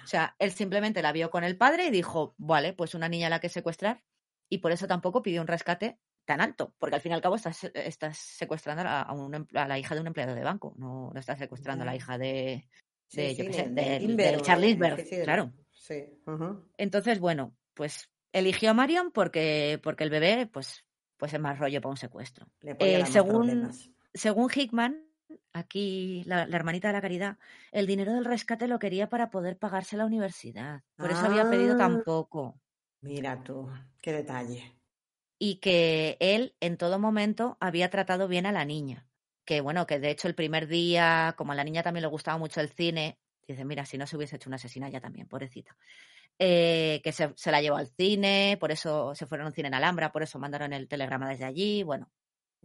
O sea, él simplemente la vio con el padre y dijo, vale, pues una niña a la que secuestrar. Y por eso tampoco pidió un rescate tan alto, porque al fin y al cabo estás, estás secuestrando a, un a la hija de un empleado de banco, no, no estás secuestrando a la hija de, Sí, de, yo sí, sí, del- claro. Sí. Entonces, bueno, pues eligió a Marion porque, porque el bebé, pues, pues es más rollo para un secuestro. Le Eh, según, problemas. según Hickman, aquí la, la hermanita de la caridad, el dinero del rescate lo quería para poder pagarse la universidad. Por eso había pedido Ah. tan poco. Mira tú, qué detalle. y que él en todo momento había tratado bien a la niña. Que bueno, que de hecho el primer día, como a la niña también le gustaba mucho el cine, dice, mira, si no se hubiese hecho una asesina ya también, pobrecita. Eh, que se, se la llevó al cine, por eso se fueron a un cine en Alhambra, por eso mandaron el telegrama desde allí, bueno,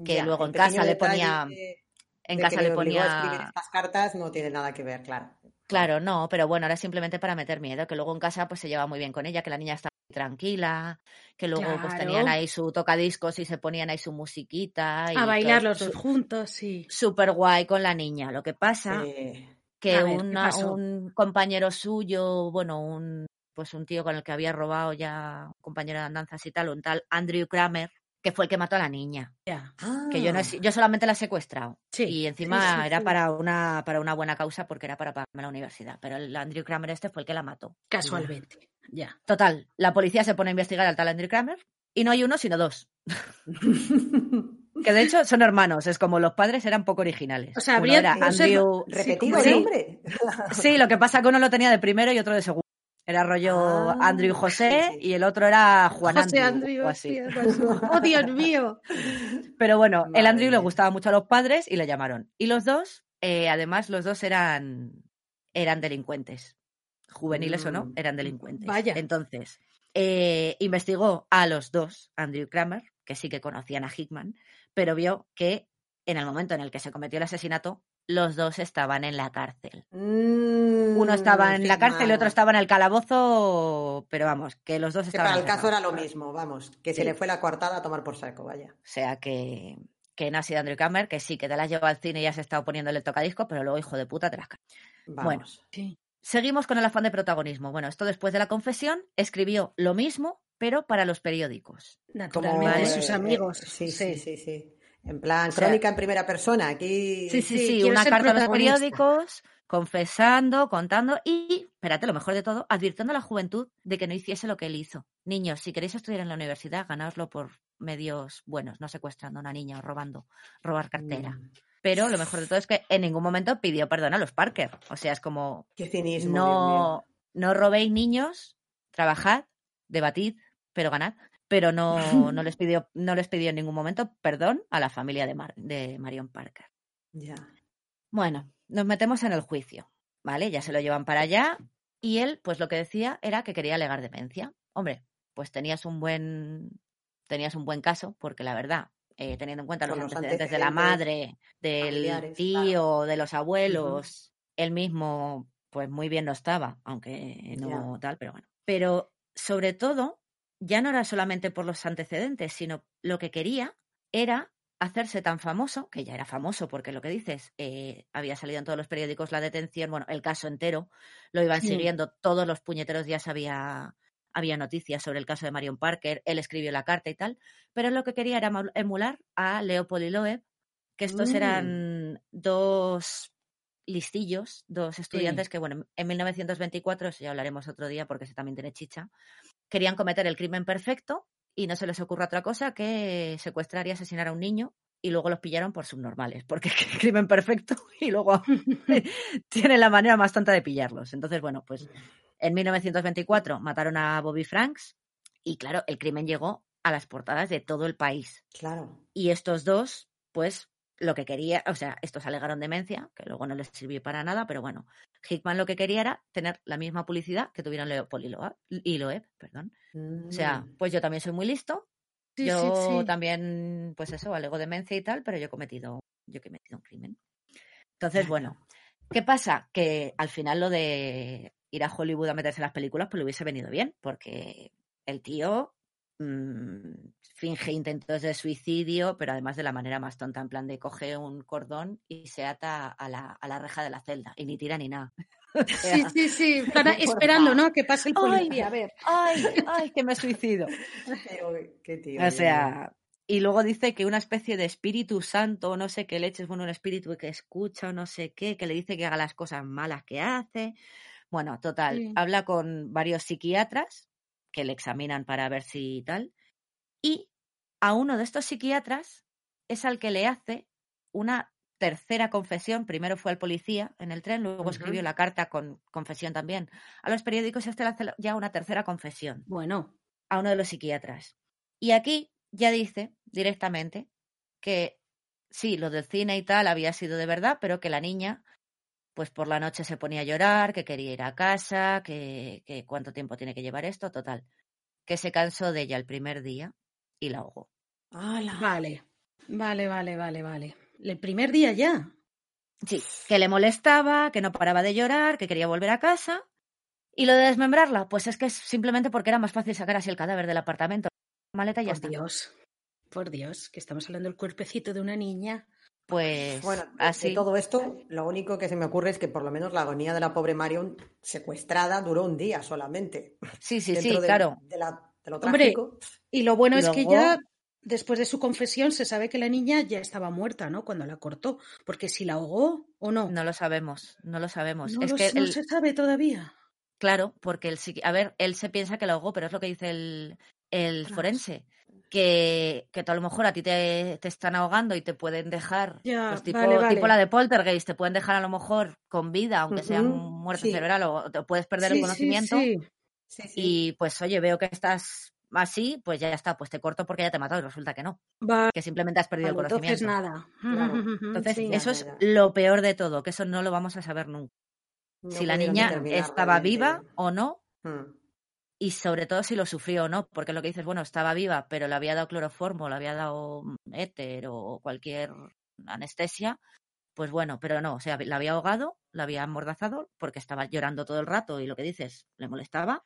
Que Ya, luego en casa le ponía- de- en de casa que le ponía... estas cartas no tiene nada que ver, claro. Claro, no, pero bueno, era simplemente para meter miedo, que luego en casa pues se llevaba muy bien con ella, que la niña estaba muy tranquila, que luego pues tenían ahí su tocadiscos y se ponían ahí su musiquita. y A todo bailar los dos juntos, sí. súper guay con la niña. Lo que pasa que un compañero suyo, bueno, un pues un tío con el que había robado ya un compañero de andanzas y tal, un tal Andrew Kramer, que fue el que mató a la niña. Que yo no he ah, yo solamente la he secuestrado. Sí, Y encima sí, era sí. para una para una buena causa porque era para pagarme la universidad. Pero el Andrew Kramer este fue el que la mató. Casualmente. Ya. Total, la policía se pone a investigar al tal Andrew Kramer y no hay uno sino dos. Que de hecho son hermanos, es como los padres eran poco originales. O sea, Uno habría- era o sea, Andrew- Repetido el nombre. Sí, lo que pasa que uno lo tenía de primero y otro de segundo. Era rollo Ah, Andrew José sí, y el otro era Juan José Andrew, Andrew, o así. Oh, Dios mío. Pero bueno, el Andrew le gustaba mucho a los padres y le llamaron. Y los dos, eh, además, los dos eran, eran delincuentes. Juveniles o no, Mm. eran delincuentes. Vaya. Entonces, eh, investigó a los dos, Andrew Kramer, que sí que conocían a Hickman, pero vio que en el momento en el que se cometió el asesinato, los dos estaban en la cárcel. Uno Uno estaba en la cárcel y otro estaba en el calabozo, pero vamos, que los dos Que estaban para el caso era lo mismo, vamos, que se le fue la coartada a tomar por saco, vaya. O sea que, que no ha sido Andrew Kramer, que sí, que te la has llevado al cine y has estado poniéndole el tocadisco, pero luego, hijo de puta, te las Vamos. Bueno. Sí. Seguimos con el afán de protagonismo. Bueno, esto después de la confesión, escribió lo mismo, pero para los periódicos. Naturalmente, eh, sus amigos. sí, sí, sí, sí. En plan, O sea- crónica en primera persona, aquí. Sí, sí, Sí, una carta a los periódicos, confesando, contando y, espérate, lo mejor de todo, advirtiendo a la juventud de que no hiciese lo que él hizo. Niños, si queréis estudiar en la universidad, ganaoslo por medios buenos, no secuestrando a una niña o robando, robar cartera. Mm, Pero lo mejor de todo es que en ningún momento pidió perdón a los Parker. O sea, es como, Qué cinismo. No, no robéis niños, trabajad, debatid, pero ganad. Pero no, no, les pidió, no les pidió en ningún momento perdón a la familia de, Mar- de Marion Parker. Ya. Bueno, nos metemos en el juicio, ¿vale? Ya se lo llevan para allá y él, pues lo que decía era que quería alegar demencia. Hombre, pues tenías un buen, tenías un buen caso, porque la verdad, eh, teniendo en cuenta los los antecedentes de la madre, del tío, de los abuelos, él mismo, pues muy bien no estaba, aunque no tal, pero bueno. Pero sobre todo, ya no era solamente por los antecedentes, sino lo que quería era hacerse tan famoso, que ya era famoso porque lo que dices, eh, había salido en todos los periódicos la detención, bueno, el caso entero, lo iban Sí. siguiendo, todos los puñeteros días había, había noticias sobre el caso de Marion Parker, él escribió la carta y tal, pero lo que quería era emul- emular a Leopold y Loeb, que estos Mm. eran dos listillos, dos estudiantes que, bueno, en 1924, eso ya hablaremos otro día porque ese también tiene chicha, querían cometer el crimen perfecto y no se les ocurre otra cosa que secuestrar y asesinar a un niño y luego los pillaron por subnormales, porque es que crimen perfecto y luego tienen la manera más tonta de pillarlos. Entonces, bueno, pues en 1924 mataron a Bobby Franks y claro, el crimen llegó a las portadas de todo el país. Claro. Y estos dos, pues lo que quería, o sea, estos alegaron demencia, que luego no les sirvió para nada, pero bueno, Hickman lo que quería era tener la misma publicidad que tuvieron Leopold y Loeb, y Loeb, perdón. O sea, Mm. pues yo también soy muy listo, Sí, yo sí, sí. también, pues eso, alego demencia y tal, pero yo he cometido, yo he cometido un crimen. Entonces, bueno, ¿qué pasa? Que al final lo de ir a Hollywood a meterse en las películas, pues le hubiese venido bien, porque el tío mm, finge intentos de suicidio, pero además de la manera más tonta, en plan de coge un cordón y se ata a la, a la reja de la celda, y ni tira ni nada. Sí, sí, sí. Para- esperando. ¿no? Que pase el Ay. A ver. ¡Ay, ay, que me suicido! Qué- qué tío, O sea, y luego dice que una especie de espíritu santo, no sé qué leches, bueno, un espíritu que escucha o no sé qué, que le dice que haga las cosas malas que hace. Bueno, total, Sí. habla con varios psiquiatras que le examinan para ver si tal. Y a uno de estos psiquiatras es al que le hace una tercera confesión. Primero fue al policía en el tren, luego escribió la carta con confesión también a los periódicos y este le hace ya una tercera confesión Bueno, a uno de los psiquiatras. Y aquí ya dice directamente que sí, lo del cine y tal había sido de verdad, pero que la niña, pues por la noche se ponía a llorar, que quería ir a casa, que, que cuánto tiempo tiene que llevar esto, total. Que se cansó de ella el primer día y la ahogó. ¡Hala! vale, vale, vale, vale, vale. El primer día ya. Sí, que le molestaba, que no paraba de llorar, que quería volver a casa. Y lo de desmembrarla, pues es que es simplemente porque era más fácil sacar así el cadáver del apartamento. Maleta y ya Por está. Dios, por Dios, que estamos hablando del cuerpecito de una niña. Pues Bueno, de- de así. todo esto, lo único que se me ocurre es que por lo menos la agonía de la pobre Marion secuestrada duró un día solamente. Sí, sí, sí, de, claro. de la- de lo Hombre, trágico. Y lo bueno Y es que ya, después de su confesión, se sabe que la niña ya estaba muerta, ¿no? Cuando la cortó. Porque si la ahogó o no. No lo sabemos, no lo sabemos. No es lo- que, no el- se sabe todavía. claro, porque el a ver, él se piensa que lo ahogó, pero es lo que dice el, el forense. Que, que a lo mejor a ti te, te están ahogando y te pueden dejar, Ya, pues tipo, vale, vale. tipo la de Poltergeist, te pueden dejar a lo mejor con vida, aunque sea Ujú, un muerte sí. cerebral, o te puedes perder Sí, el conocimiento. sí. Sí, sí. Y pues, oye, veo que estás así, pues ya está, pues te corto porque ya te he matado y resulta que no, Vale, que simplemente has perdido el entonces conocimiento. nada. Claro. Entonces, Sí, eso es lo peor de todo, que eso no lo vamos a saber nunca. No si la niña estaba viva o no, Mm. Y sobre todo si lo sufrió o no, porque lo que dices, bueno, estaba viva, pero le había dado cloroformo, le había dado éter o cualquier anestesia, pues bueno, pero no, o sea, la había ahogado, la había amordazado porque estaba llorando todo el rato y lo que dices, le molestaba.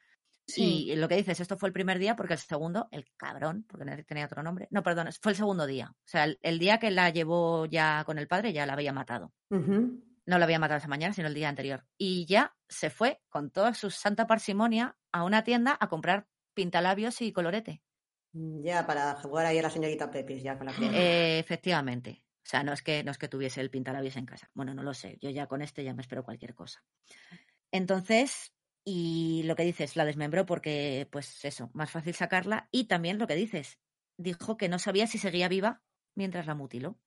Sí. Y lo que dices, esto fue el primer día porque el segundo, el cabrón, porque no tenía otro nombre, no, perdón, fue el segundo día. O sea, el, el día que la llevó ya con el padre ya la había matado. No la había matado esa mañana, sino el día anterior. Y ya se fue con toda su santa parsimonia a una tienda a comprar pintalabios y colorete. Ya, para jugar ahí a la señorita Pepis, ya con la. Eh, efectivamente. O sea, no es que no es que tuviese el pintalabios en casa. Bueno, no lo sé. Yo ya con este ya me espero cualquier cosa. Entonces, y lo que dices, la desmembró porque, pues eso, más fácil sacarla. Y también lo que dices, dijo que no sabía si seguía viva mientras la mutiló.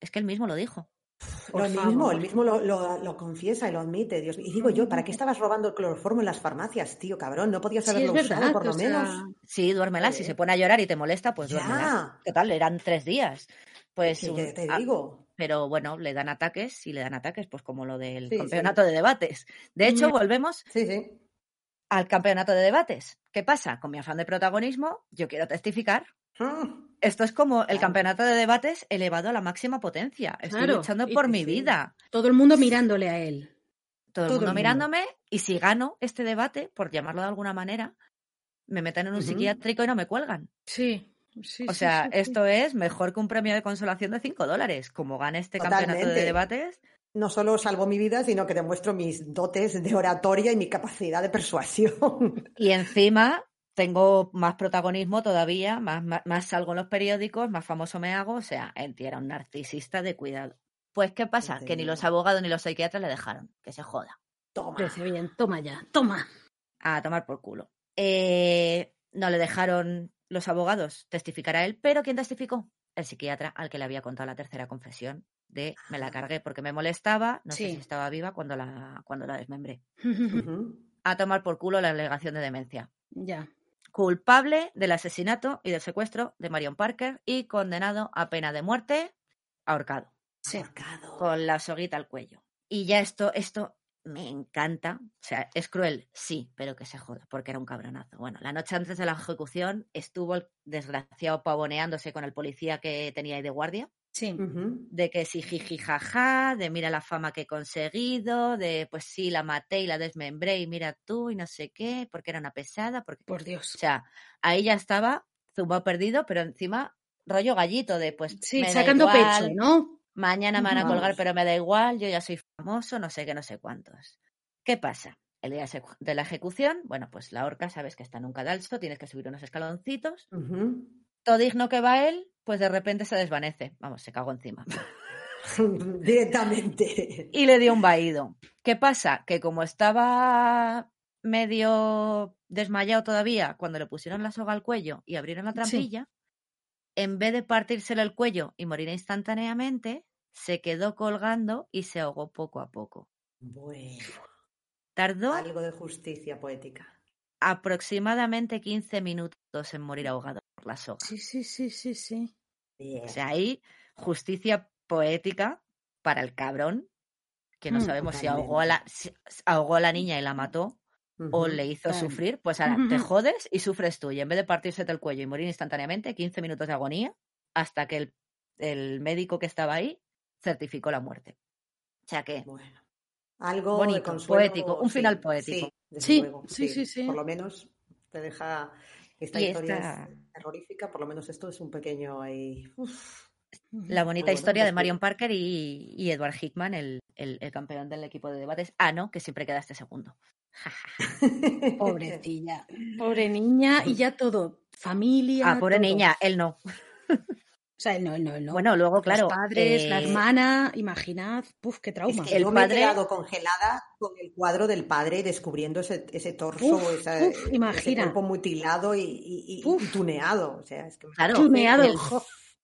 Es que él mismo lo dijo. Por Lo mismo, mismo lo, lo- lo confiesa y lo admite, Dios. Y digo yo, ¿para qué estabas robando el cloroformo en las farmacias, tío, cabrón? No podías Sí, haberlo usado, por lo sea, menos. Sí, duérmela. Si Joder. se pone a llorar y te molesta, pues duérmela. Total, eran tres días. Pues Sí, un- te ah, digo. pero bueno, le dan ataques y le dan ataques, pues como lo del Sí, campeonato de debates. De hecho, volvemos al campeonato de debates. ¿Qué pasa? Con mi afán de protagonismo, yo quiero testificar. Mm. Esto es como el Claro. campeonato de debates elevado a la máxima potencia. Estoy Claro, luchando por sí, mi sí. vida. todo el mundo mirándole a él. Todo, el mundo el mundo. mirándome y si gano este debate, por llamarlo de alguna manera, me meten en un Ujú. psiquiátrico y no me cuelgan. Sí. sí O sea, sí, sí. esto es mejor que un premio de consolación de 5 dólares. Como gane este campeonato de debates, No solo salvo mi vida, sino que demuestro mis dotes de oratoria y mi capacidad de persuasión. Y encima tengo más protagonismo todavía, más, más, más salgo en los periódicos, más famoso me hago. O sea, tío era un narcisista de cuidado. Pues, ¿qué pasa? Que ni los abogados ni los psiquiatras le dejaron. Que se joda. Toma. Parece bien. Toma ya, toma. A tomar por culo. Eh, no le dejaron los abogados testificar a él, pero ¿quién testificó? El psiquiatra al que le había contado la tercera confesión de me la cargué porque me molestaba, no sé si estaba viva cuando la, cuando la desmembré. A tomar por culo la alegación de demencia. ya. Culpable del asesinato y del secuestro de Marion Parker y condenado a pena de muerte, ahorcado, Sí. Ahorcado. con la soguita al cuello. Y ya esto, esto me encanta. O sea, es cruel, sí, pero que se joda, porque era un cabronazo. Bueno, la noche antes de la ejecución estuvo el desgraciado pavoneándose con el policía que tenía ahí de guardia. Sí. De que sí, jiji, jaja, de mira la fama que he conseguido, de pues sí, la maté y la desmembré y mira tú y no sé qué, porque era una pesada, porque Por Dios. o sea, ahí ya estaba zumbado perdido, pero encima rollo gallito de pues Sí, me da sacando igual, pecho, ¿no? Mañana me van a colgar, pero me da igual, yo ya soy famoso, no sé qué, no sé cuántos. ¿Qué pasa? El día de la ejecución, bueno, pues la horca, sabes que está en un cadalso, tienes que subir unos escaloncitos. Todo digno que va él, pues de repente se desvanece. Vamos, se cagó encima. Directamente. y le dio un vaído. ¿Qué pasa? Que como estaba medio desmayado todavía cuando le pusieron la soga al cuello y abrieron la Sí. trampilla, en vez de partírselo el cuello y morir instantáneamente, se quedó colgando y se ahogó poco a poco. Bueno, Tardó algo de justicia poética. aproximadamente 15 minutos en morir ahogado por la soga. Sí, sí, sí, sí, sí. O sea, ahí justicia poética para el cabrón, que no Mm, sabemos si ahogó a, la, si ahogó a la niña y la mató o le hizo Claro. sufrir, pues ahora te jodes y sufres tú. Y en vez de partirse el cuello y morir instantáneamente, 15 minutos de agonía, hasta que el, el médico que estaba ahí certificó la muerte. O sea que, Bueno, algo de Bonito, consuelo, poético, un final poético. Sí, desde Sí, luego, sí, sí, sí. Por lo menos te deja esta Y historia esta- es terrorífica, por lo menos esto es un pequeño ahí. uf. la bonita bueno, historia de Marion Parker y, y Edward Hickman, el, el- el campeón del equipo de debates. Ah, no, que siempre quedaste segundo. Pobrecilla. Pobre niña y ya todo. Familia. ah, pobre todo. niña, él no. O sea, él no, él no, él no. Bueno, luego, claro. Los padres, la eh, hermana, imaginad. Puf, qué Es trauma. que El yo me he padre- quedado congelada con el cuadro del padre descubriendo ese, ese torso, Uf, esa- uf, ese imagina. cuerpo mutilado y, y- y- tuneado. O sea, es que Claro, Tuneado, el,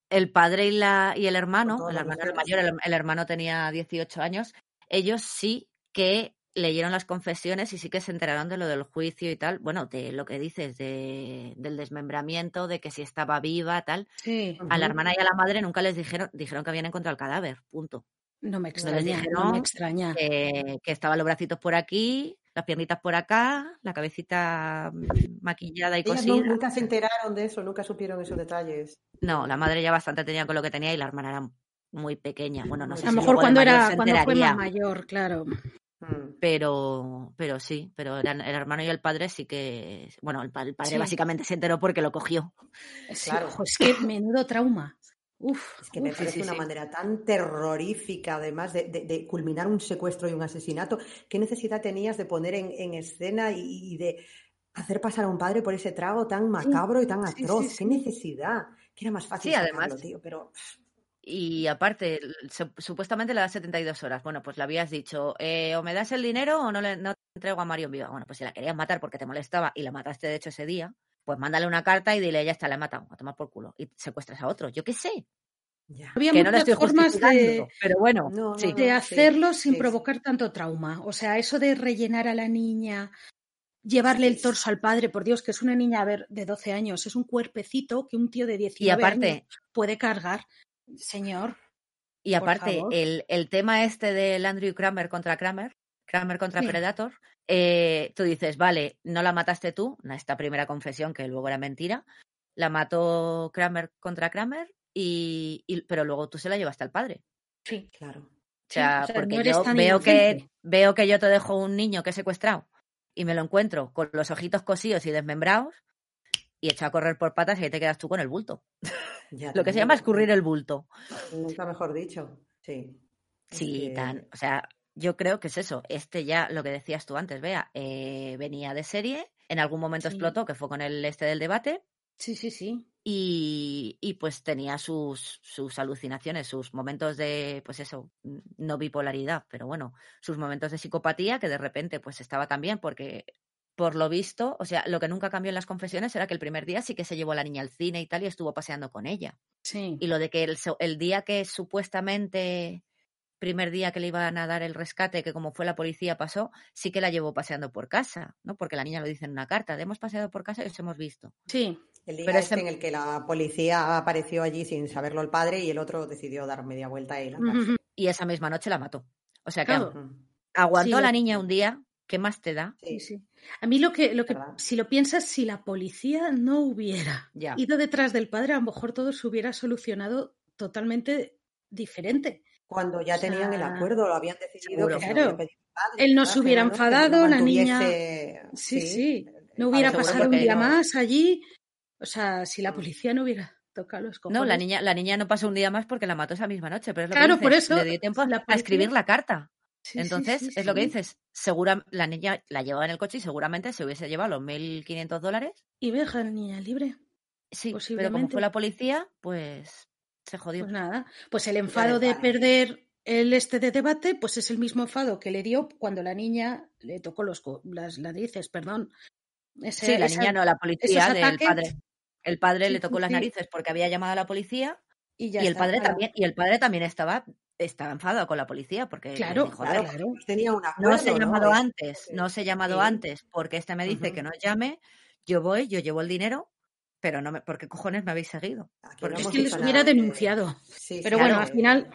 el padre y, la, y el hermano, el hermano era el mayor, el, el hermano tenía 18 años, ellos sí que leyeron las confesiones y sí que se enteraron de lo del juicio y tal, bueno, de lo que dices, de, del desmembramiento, de que si estaba viva, tal. Sí, A la hermana y a la madre nunca les dijeron, dijeron que habían encontrado el cadáver, punto. no me extraña. No dijeron me extraña. Que, que estaban los bracitos por aquí, las piernitas por acá, la cabecita mm, maquillada y Ellas cosida. nunca se enteraron de eso, nunca supieron esos detalles. No, la madre ya bastante tenía con lo que tenía y la hermana era muy pequeña. Bueno, no sé A si lo mejor cuando era cuando fue más mayor, claro. Mm. pero, pero sí, pero eran el hermano y el padre sí que, bueno, el, pa- el padre Sí. básicamente se enteró porque lo cogió. Sí, Claro. ojo, es que menudo trauma. Uf, Es que me uf. parece sí, una sí. manera tan terrorífica, además de, de- de culminar un secuestro y un asesinato. ¿Qué necesidad tenías de poner en, en escena y, y de hacer pasar a un padre por ese trago tan macabro y tan sí, atroz? sí, ¿Qué sí. necesidad? Que era más fácil Sí, sacarlo, además- tío, pero Y aparte, supuestamente le das 72 horas. Bueno, pues le habías dicho, eh, o me das el dinero o no le no te entrego a Mario viva. Bueno, pues si la querías matar porque te molestaba y la mataste de hecho ese día, pues mándale una carta y dile, ya está, la he matado, a tomar por culo. Y secuestras a otro, yo qué sé. ya. Había que no muchas formas de, pero bueno, No, sí. no, de sí, hacerlo sin sí, sí. provocar tanto trauma. O sea, eso de rellenar a la niña, llevarle el Sí. torso al padre, por Dios, que es una niña, a ver, de 12 años, es un cuerpecito que un tío de 19 Y aparte, años puede cargar. Señor, Y aparte, el, el tema este del Andrew Kramer contra Kramer, Kramer contra Sí. Predator, eh, tú dices, vale, no la mataste tú, esta primera confesión que luego era mentira, la mató Kramer contra Kramer, y, y- pero luego tú se la llevaste al padre. sí. Claro. O sea, o sea, porque no yo veo que, veo que yo te dejo un niño que he secuestrado y me lo encuentro con los ojitos cosidos y desmembrados y echa a correr por patas y ahí te quedas tú con el bulto. Ya Lo que se llama escurrir el bulto. Nunca mejor dicho. Sí. Es Sí, que- tan, o sea, yo creo que es eso. Este ya, lo que decías tú antes, vea, eh, venía de serie, en algún momento Sí. explotó, que fue con el este del debate, Sí, sí, sí. y, y pues tenía sus, sus alucinaciones, sus momentos de, pues eso, no bipolaridad, pero bueno, sus momentos de psicopatía que de repente pues estaba también porque por lo visto, o sea, lo que nunca cambió en las confesiones era que el primer día sí que se llevó a la niña al cine y tal y estuvo paseando con ella. Sí. Y lo de que el, día que supuestamente, primer día que le iban a dar el rescate, que como fue la policía pasó, sí que la llevó paseando por casa, ¿no? Porque la niña lo dice en una carta, "Le hemos paseado por casa y os hemos visto. Sí. El día Pero este ese- en el que la policía apareció allí sin saberlo el padre y el otro decidió dar media vuelta y lanzarse. Ujú. Y esa misma noche la mató. O sea que Claro. Aguantó Sí, la niña un día, ¿qué más te da? Sí, sí. A mí lo que, lo que, ¿Verdad? si lo piensas, si la policía no hubiera Ya. ido detrás del padre, a lo mejor todo se hubiera solucionado totalmente diferente. Cuando ya O sea, tenían el acuerdo, lo habían decidido seguro. que Claro. había pedido el padre, Él no se hubiera Que que enfadado, la niña- Sí, sí. No hubiera pasado un día no- más allí. O sea, si la Mm. policía no hubiera tocado los cojones. No, la niña, la niña no pasó un día más porque la mató esa misma noche, pero es lo que Claro, dices, por eso, le dio tiempo la a escribir la carta. Sí, Entonces, sí, es lo que dices, segura, la niña la llevaba en el coche y seguramente se hubiese llevado los 1.500 dólares Y deja a la niña libre. Sí, pero como fue la policía, pues se jodió. Pues nada, pues el enfado de perder el este de debate, pues es el mismo enfado que le dio cuando la niña le tocó los las narices, perdón. Ese- sí, la esa- niña no, la policía del ataques- padre. El padre Sí, le tocó sí, las narices porque había llamado a la policía y ya y el padre también y el padre también estaba estaba enfadado con la policía porque Claro, dijo, Claro, "Joder, pues tenía un no os he llamado Es- antes, no os he llamado sí. antes porque este me dice que no llame, yo voy, yo llevo el dinero, pero no me, ¿por qué cojones me habéis seguido? Porque no Es que les hubiera nada denunciado. Sí, Pero bueno, al final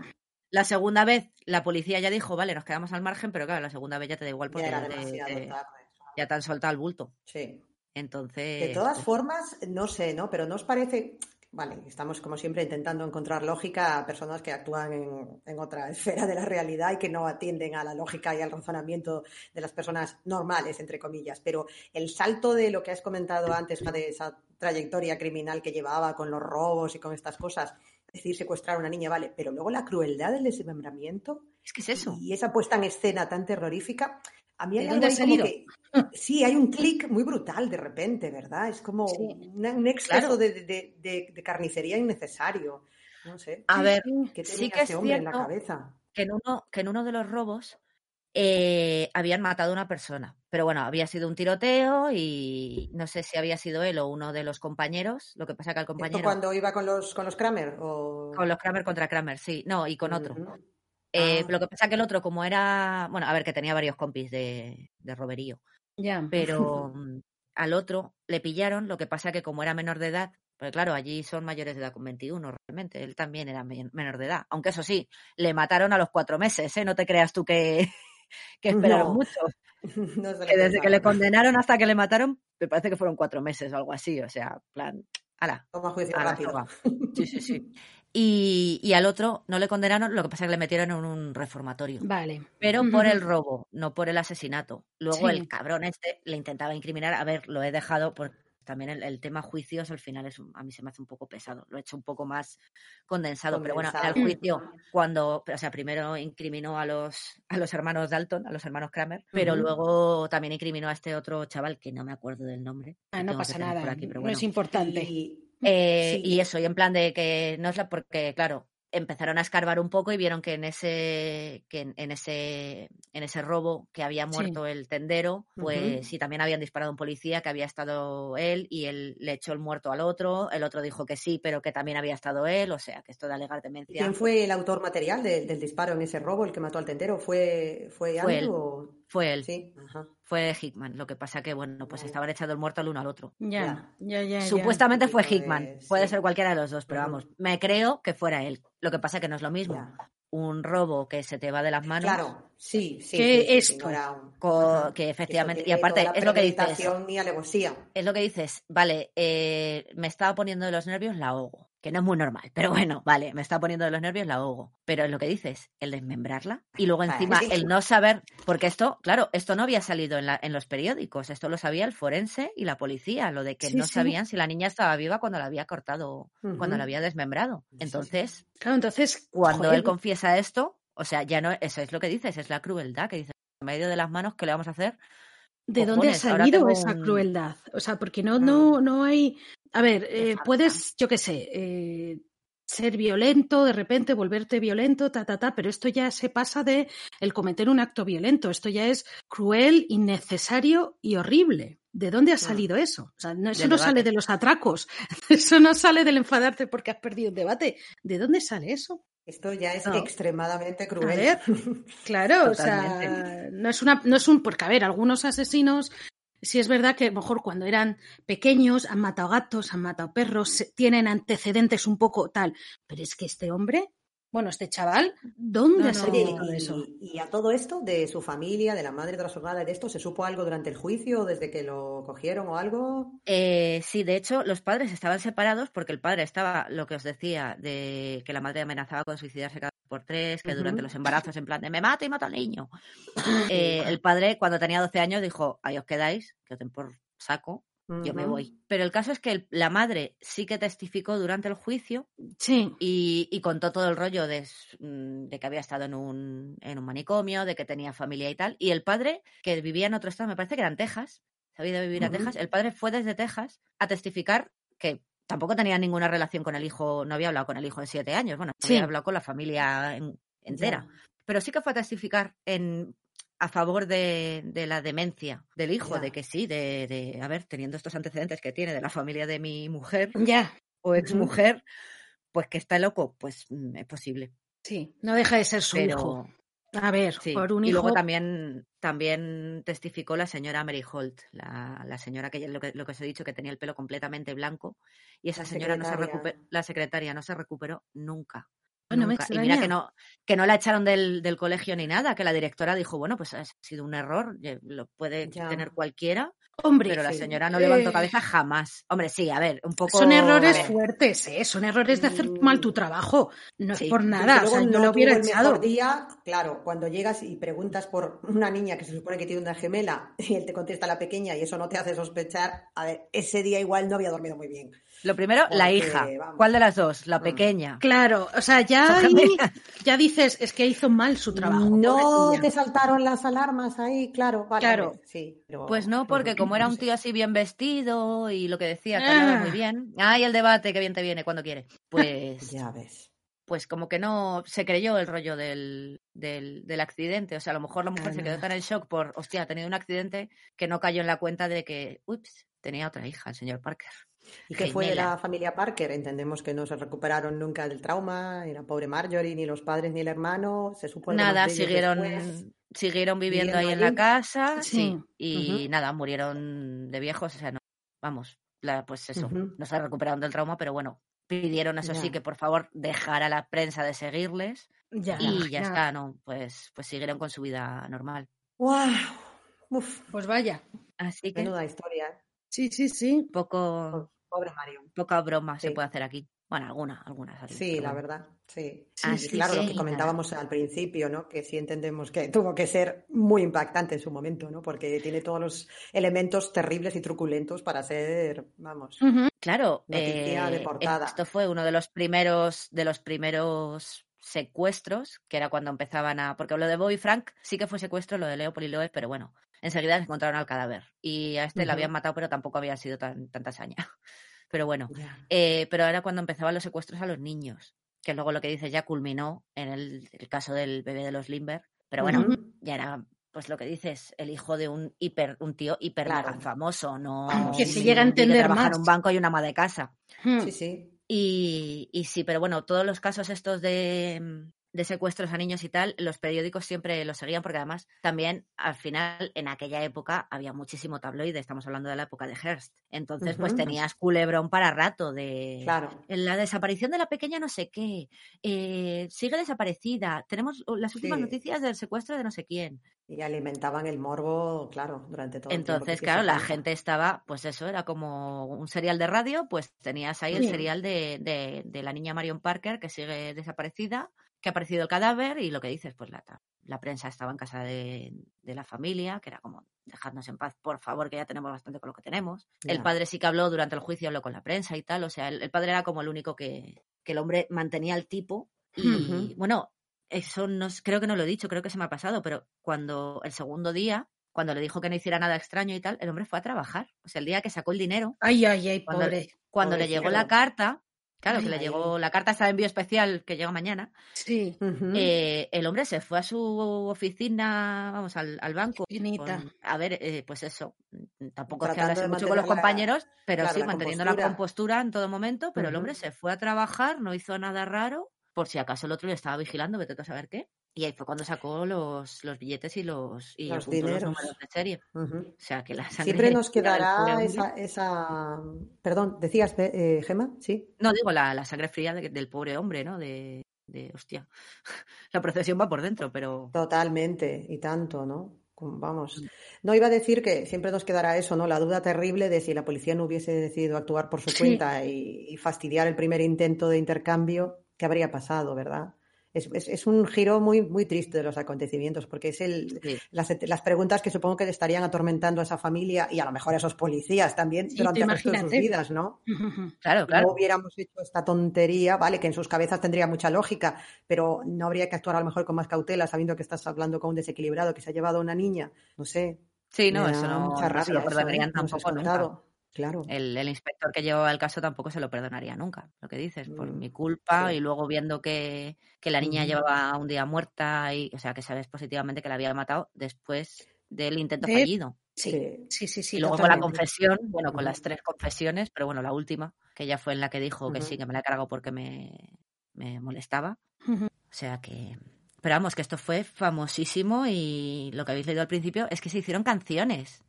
La segunda vez la policía ya dijo, vale, nos quedamos al margen, pero claro, la segunda vez ya te da igual ya porque era ya te, demasiado te- tarde. ya te han soltado el bulto. Sí. Entonces, De todas pues, formas, no sé, ¿no? Pero ¿no os parece? Vale, estamos como siempre intentando encontrar lógica a personas que actúan en, en otra esfera de la realidad y que no atienden a la lógica y al razonamiento de las personas normales, entre comillas. Pero el salto de lo que has comentado antes, de esa trayectoria criminal que llevaba con los robos y con estas cosas, es decir, secuestrar a una niña, vale, pero luego la crueldad del desmembramiento es que es eso. y esa puesta en escena tan terrorífica, a mí hay ¿De dónde ha salido? que- sí, hay un clic muy brutal de repente, ¿verdad? Es como Sí. una- un exceso Claro. de, de- de- de carnicería innecesario. No sé. A ver, ¿Qué sí que es ese hombre en la cierto cabeza? que en uno, que en uno de los robos eh, habían matado a una persona. Pero bueno, había sido un tiroteo y no sé si había sido él o uno de los compañeros. Lo que pasa que al ¿Esto compañero. cuando iba con los, con los Kramer? O... Con los Kramer contra Kramer, sí. No, y con otro. Eh, Ah. Lo que pasa que el otro, como era. Bueno, a ver, que tenía varios compis de, de roberío. ya. Pero mm, al otro le pillaron, lo que pasa que como era menor de edad, porque claro, allí son mayores de edad con 21 realmente, él también era me- menor de edad, aunque eso sí, le mataron a los cuatro meses, ¿eh? No te creas tú que, que esperaron No. mucho, No que desde que le condenaron hasta que le mataron, me parece que fueron cuatro meses o algo así, o sea, plan, ala, Toma juicio a la rápido. Sí, sí, sí. Y, y al otro no le condenaron, lo que pasa es que le metieron en un reformatorio. Vale. Pero por el robo, no por el asesinato. Luego Sí. el cabrón este le intentaba incriminar. A ver, lo he dejado por también el, el tema juicios al final es a mí se me hace un poco pesado. Lo he hecho un poco más condensado. Pero bueno, Condensado. juicio, cuando, o sea, primero incriminó a los, a los hermanos Dalton, a los hermanos Kramer, pero luego también incriminó a este otro chaval que no me acuerdo del nombre. Ah, no pasa nada. aquí, pero no es importante. Y, Eh, Sí. Y eso, y en plan de que no es la porque, claro, empezaron a escarbar un poco y vieron que en ese, que en, en ese, en ese robo que había Sí. muerto el tendero, pues sí, también habían disparado a un policía que había estado él y él le echó el muerto al otro, el otro dijo que sí, pero que también había estado él, o sea, que esto de alegar demencia. ¿Quién fue el autor material de- del disparo en ese robo, el que mató al tendero? ¿Fue, fue, Fue Andrew él. o- Fue él, Sí, ajá. fue Hickman. Lo que pasa que, bueno, pues estaban echando el muerto el uno al otro. Ya, ya, ya. ya. Supuestamente fue de- Hickman, puede sí. ser cualquiera de los dos, pero vamos, me creo que fuera él. Lo que pasa que no es lo mismo. Ya. Un robo que se te va de las manos. Claro, sí, sí. ¿Qué sí, sí, sí, esto? un- que efectivamente, y aparte, es lo que dices, premeditación y alevosía. es lo que dices, vale, eh, me estaba poniendo de los nervios, la ahogo, que no es muy normal, pero bueno, vale, me está poniendo de los nervios, la ahogo, pero es lo que dices, el desmembrarla y luego encima el no saber, porque esto, claro, esto no había salido en, la- en los periódicos, esto lo sabía el forense y la policía, lo de que Sí, no sí. sabían si la niña estaba viva cuando la había cortado, cuando la había desmembrado. Sí. Entonces, Claro, entonces. cuando joder, él confiesa esto, o sea, ya no, eso es lo que dices, es la crueldad que dices, en medio de las manos, ¿qué le vamos a hacer? ¿De dónde ha salido esa un- crueldad? O sea, porque no, no, no hay. A ver, eh, puedes, yo qué sé, eh, ser violento, de repente volverte violento, ta, ta, ta, pero esto ya se pasa de el cometer un acto violento. Esto ya es cruel, innecesario y horrible. ¿De dónde ha salido eso? O sea, no, eso no debate. sale de los atracos. Eso no sale del enfadarte porque has perdido un debate. ¿De dónde sale eso? Esto ya es No. extremadamente A cruel. ver, claro, o sea, no es una, no es un, porque a ver, algunos asesinos, sí es verdad que a lo mejor cuando eran pequeños han matado gatos, han matado perros, tienen antecedentes un poco tal, pero es que este hombre, bueno, este chaval, ¿dónde No, salido todo eso? y, y a todo esto, de su familia, de la madre trastornada y de esto, ¿se supo algo durante el juicio, desde que lo cogieron o algo? Eh, sí, de hecho, los padres estaban separados porque el padre estaba, lo que os decía, de que la madre amenazaba con suicidarse cada por tres, que durante los embarazos, en plan de me mato y mato al niño. Eh, el padre, cuando tenía 12 años, dijo, ahí os quedáis, que os den por saco, yo me voy. Pero el caso es que el- la madre sí que testificó durante el juicio Sí, y, y contó todo el rollo de, mm, de que había estado en un, en un manicomio, de que tenía familia y tal. Y el padre, que vivía en otro estado, me parece que era en Texas, se había ido a vivir a. Texas, el padre fue desde Texas a testificar que tampoco tenía ninguna relación con el hijo, no había hablado con el hijo de siete años, bueno, Sí. había hablado con la familia en- entera. Pero sí que fue a testificar en a favor de, de la demencia del hijo, Ya. de que sí, de, de, a ver, teniendo estos antecedentes que tiene de la familia de mi mujer ya. o exmujer, pues que está loco, pues mm, es posible. Sí, no deja de ser su pero hijo. A ver, sí. por un Y hijo. luego también, también testificó la señora Mary Holt, la, la señora que lo que, lo que os he dicho, que tenía el pelo completamente blanco. Y esa La señora no se recuperó, la secretaria no se recuperó nunca. Bueno, me. Y mira que no, que no la echaron del, del colegio ni nada, que la directora dijo, bueno, pues ha sido un error, lo puede Ya. tener cualquiera, Hombre, pero la señora no levantó eh, cabeza jamás. Hombre, sí, a ver, un poco... Son errores a fuertes, ¿eh? Son errores de hacer Mm. mal tu trabajo. No es por nada. O sea, no lo hubiera echado. mejor día, claro, cuando llegas y preguntas por una niña que se supone que tiene una gemela y él te contesta la pequeña y eso no te hace sospechar, a ver, ese día igual no había dormido muy bien. Lo primero, la hija. vamos. ¿Cuál de las dos? La Mm. pequeña. Claro, o sea, ya, ahí- ya dices, es que hizo mal su trabajo. No te saltaron las alarmas ahí, claro, vale, Claro. sí. pero- Pues no, porque como era un tío así bien vestido y lo que decía, que hablaba muy Ah. bien. Ay, el debate, que bien te viene cuando quiere. Pues, Ya ves. pues como que no se creyó el rollo del, del, del accidente. O sea, a lo mejor la mujer se quedó tan en shock por, hostia, ha tenido un accidente que no cayó en la cuenta de que, ups, tenía otra hija, el señor Parker. ¿Y qué fue de la familia Parker? Entendemos que no se recuperaron nunca del trauma, ni la pobre Marjorie, ni los padres, ni el hermano. Se supone Nada, siguieron, después. siguieron viviendo viviendo ahí en la casa, sí, Sí. y nada, murieron de viejos, o sea, no, vamos, la, pues eso, no se recuperaron del trauma, pero bueno, pidieron eso sí que por favor dejara a la prensa de seguirles Ya, y ya ya. está, no, pues, pues siguieron con su vida normal. ¡Guau! Uf, Pues vaya. Así que menuda historia. ¿eh? Sí, sí, sí. poco, Pobre Mario. poca broma se puede hacer aquí. Bueno, alguna, algunas. algunas, Sí, la verdad, sí. Sí, Y claro, lo que nada. comentábamos al principio, ¿no? Que sí entendemos que tuvo que ser muy impactante en su momento, ¿no? Porque tiene todos los elementos terribles y truculentos para ser, vamos. Ujú. Claro, Noticia de eh, portada. esto fue uno de los primeros, de los primeros secuestros, que era cuando empezaban a. Porque lo de Bobby Frank sí que fue secuestro, lo de Leopold y Loeb, pero bueno, enseguida encontraron al cadáver. Y a este Ujú. lo habían matado, pero tampoco había sido tan, tanta hazaña. Pero bueno, eh, pero era cuando empezaban los secuestros a los niños, que luego lo que dices ya culminó en el, el caso del bebé de los Limber. Pero bueno, ya era. Pues lo que dices, el hijo de un hiper, un tío hiper Claro. famoso, no Que se llega a entender trabaja en más. un banco y una ama de casa. Hmm. Sí, sí. Y, y sí, pero bueno, todos los casos estos de, mm, de secuestros a niños y tal, los periódicos siempre los seguían porque además también al final en aquella época había muchísimo tabloide, estamos hablando de la época de Hearst. Entonces pues tenías culebrón para rato de Claro. la desaparición de la pequeña no sé qué, eh, sigue desaparecida, tenemos las últimas Sí. noticias del secuestro de no sé quién. Y alimentaban el morbo, claro, durante todo el tiempo Entonces, hiciese claro, la gente estaba, pues eso, era como un serial de radio, pues tenías ahí el serial de, de, de la niña Marion Parker que sigue desaparecida, que ha aparecido el cadáver y lo que dices, pues la, la prensa estaba en casa de, de la familia, que era como, dejadnos en paz, por favor, que ya tenemos bastante con lo que tenemos. El padre sí que habló durante el juicio, habló con la prensa y tal, o sea, el, el padre era como el único que, que el hombre mantenía el tipo y, Ujú. bueno, eso no, creo que no lo he dicho, creo que se me ha pasado, pero cuando el segundo día, cuando le dijo que no hiciera nada extraño y tal, el hombre fue a trabajar. O sea, el día que sacó el dinero, Ay, ay, ay, Cuando- pobre. cuando le llegó la carta, claro, Ay, que le ay. llegó la carta está de envío especial que llega mañana, Sí, eh, el hombre se fue a su oficina, vamos, al, al banco. con- a ver, eh, pues eso, mm, tampoco es que hablase mucho con los la- compañeros, pero claro, sí, la manteniendo la compostura. en todo momento, pero el hombre se fue a trabajar, no hizo nada raro, por si acaso el otro le estaba vigilando, vete tú a saber qué. Y ahí fue cuando sacó los, los billetes y los, y Los apuntó los dineros. números de serie. O sea, que la sangre Siempre nos quedará esa, esa... Perdón, decías, eh, Gema, sí. No, digo, la, la sangre fría de- del pobre hombre, ¿no? De, de, hostia, la procesión va por dentro, pero... Totalmente, y tanto, ¿no? Vamos. Mm. No iba a decir que siempre nos quedará eso, ¿no? La duda terrible de si la policía no hubiese decidido actuar por su Sí. cuenta y, y fastidiar el primer intento de intercambio, ¿qué habría pasado, verdad? Es, es- es un giro muy, muy triste de los acontecimientos, porque es el, Sí. las, las preguntas que supongo que le estarían atormentando a esa familia y a lo mejor a esos policías también Sí, durante el resto de sus vidas, ¿no? Claro, claro. no hubiéramos hecho esta tontería, vale, que en sus cabezas tendría mucha lógica, pero no habría que actuar a lo mejor con más cautela, sabiendo que estás hablando con un desequilibrado que se ha llevado a una niña, no sé. Sí, no, eso no, mucha no se lo rabia eso, ¿eh? tampoco. Claro. El, el inspector que llevaba el caso tampoco se lo perdonaría nunca, lo que dices, por Mm, mi culpa sí. y luego viendo que, que la niña llevaba un día muerta, y, o sea, que sabes positivamente que la había matado después del intento De- fallido. Sí, Sí. sí, sí, y luego con la confesión, bueno, con las tres confesiones, pero bueno, la última, que ya fue en la que dijo que sí, que me la he cargado porque me, me molestaba. O sea que. Pero vamos, que esto fue famosísimo y lo que habéis leído al principio es que se hicieron canciones.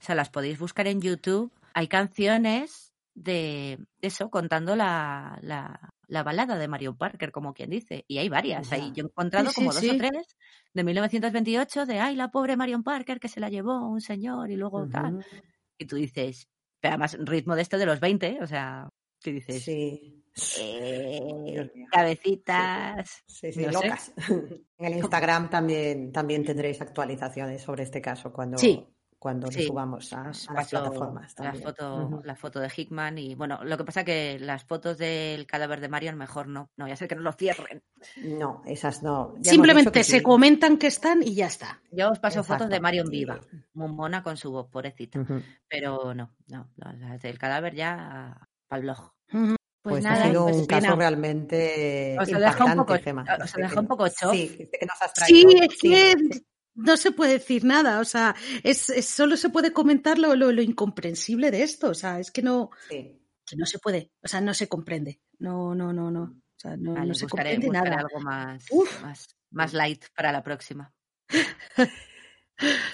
O sea, las podéis buscar en YouTube. Hay canciones de eso, contando la, la, la balada de Mario Parker, como quien dice. Y hay varias. Ahí yo he encontrado Sí, sí, como dos sí. o tres de 1928 de, ay, la pobre Marion Parker que se la llevó un señor y luego tal. Y tú dices, pero además ritmo de este de los 20, o sea, que dices, Sí. eh, mío. cabecitas. Sí, sí, no sé. locas. En el Instagram también, también tendréis actualizaciones sobre este caso cuando, Sí. Cuando Sí. lo subamos a, Os a las paso plataformas. la foto, la foto de Hickman y bueno, lo que pasa que las fotos del cadáver de Marion mejor no, no, ya sé que no lo cierren. No, esas no. Ya Simplemente se sí. comentan que están y ya está. Yo os paso fotos de. Marion viva, muy mona con su voz, pobrecita. Ujú. Pero no, no, las del cadáver ya para el blog. Pues, Pues, ha nada, sido pues un caso realmente Os ha dejado un impactante, poco- Gemma. os ha dejado que- un poco chof. Sí, que nos has Sí, es Sí, que sí no se puede decir nada, o sea, es, solo se puede comentar lo, lo, incomprensible de esto, o sea, es que no, que no se puede, o sea, no se comprende, no, no, no, no, o sea, no, vale, no se buscaré, comprende buscaré nada. algo más, más, light para la próxima.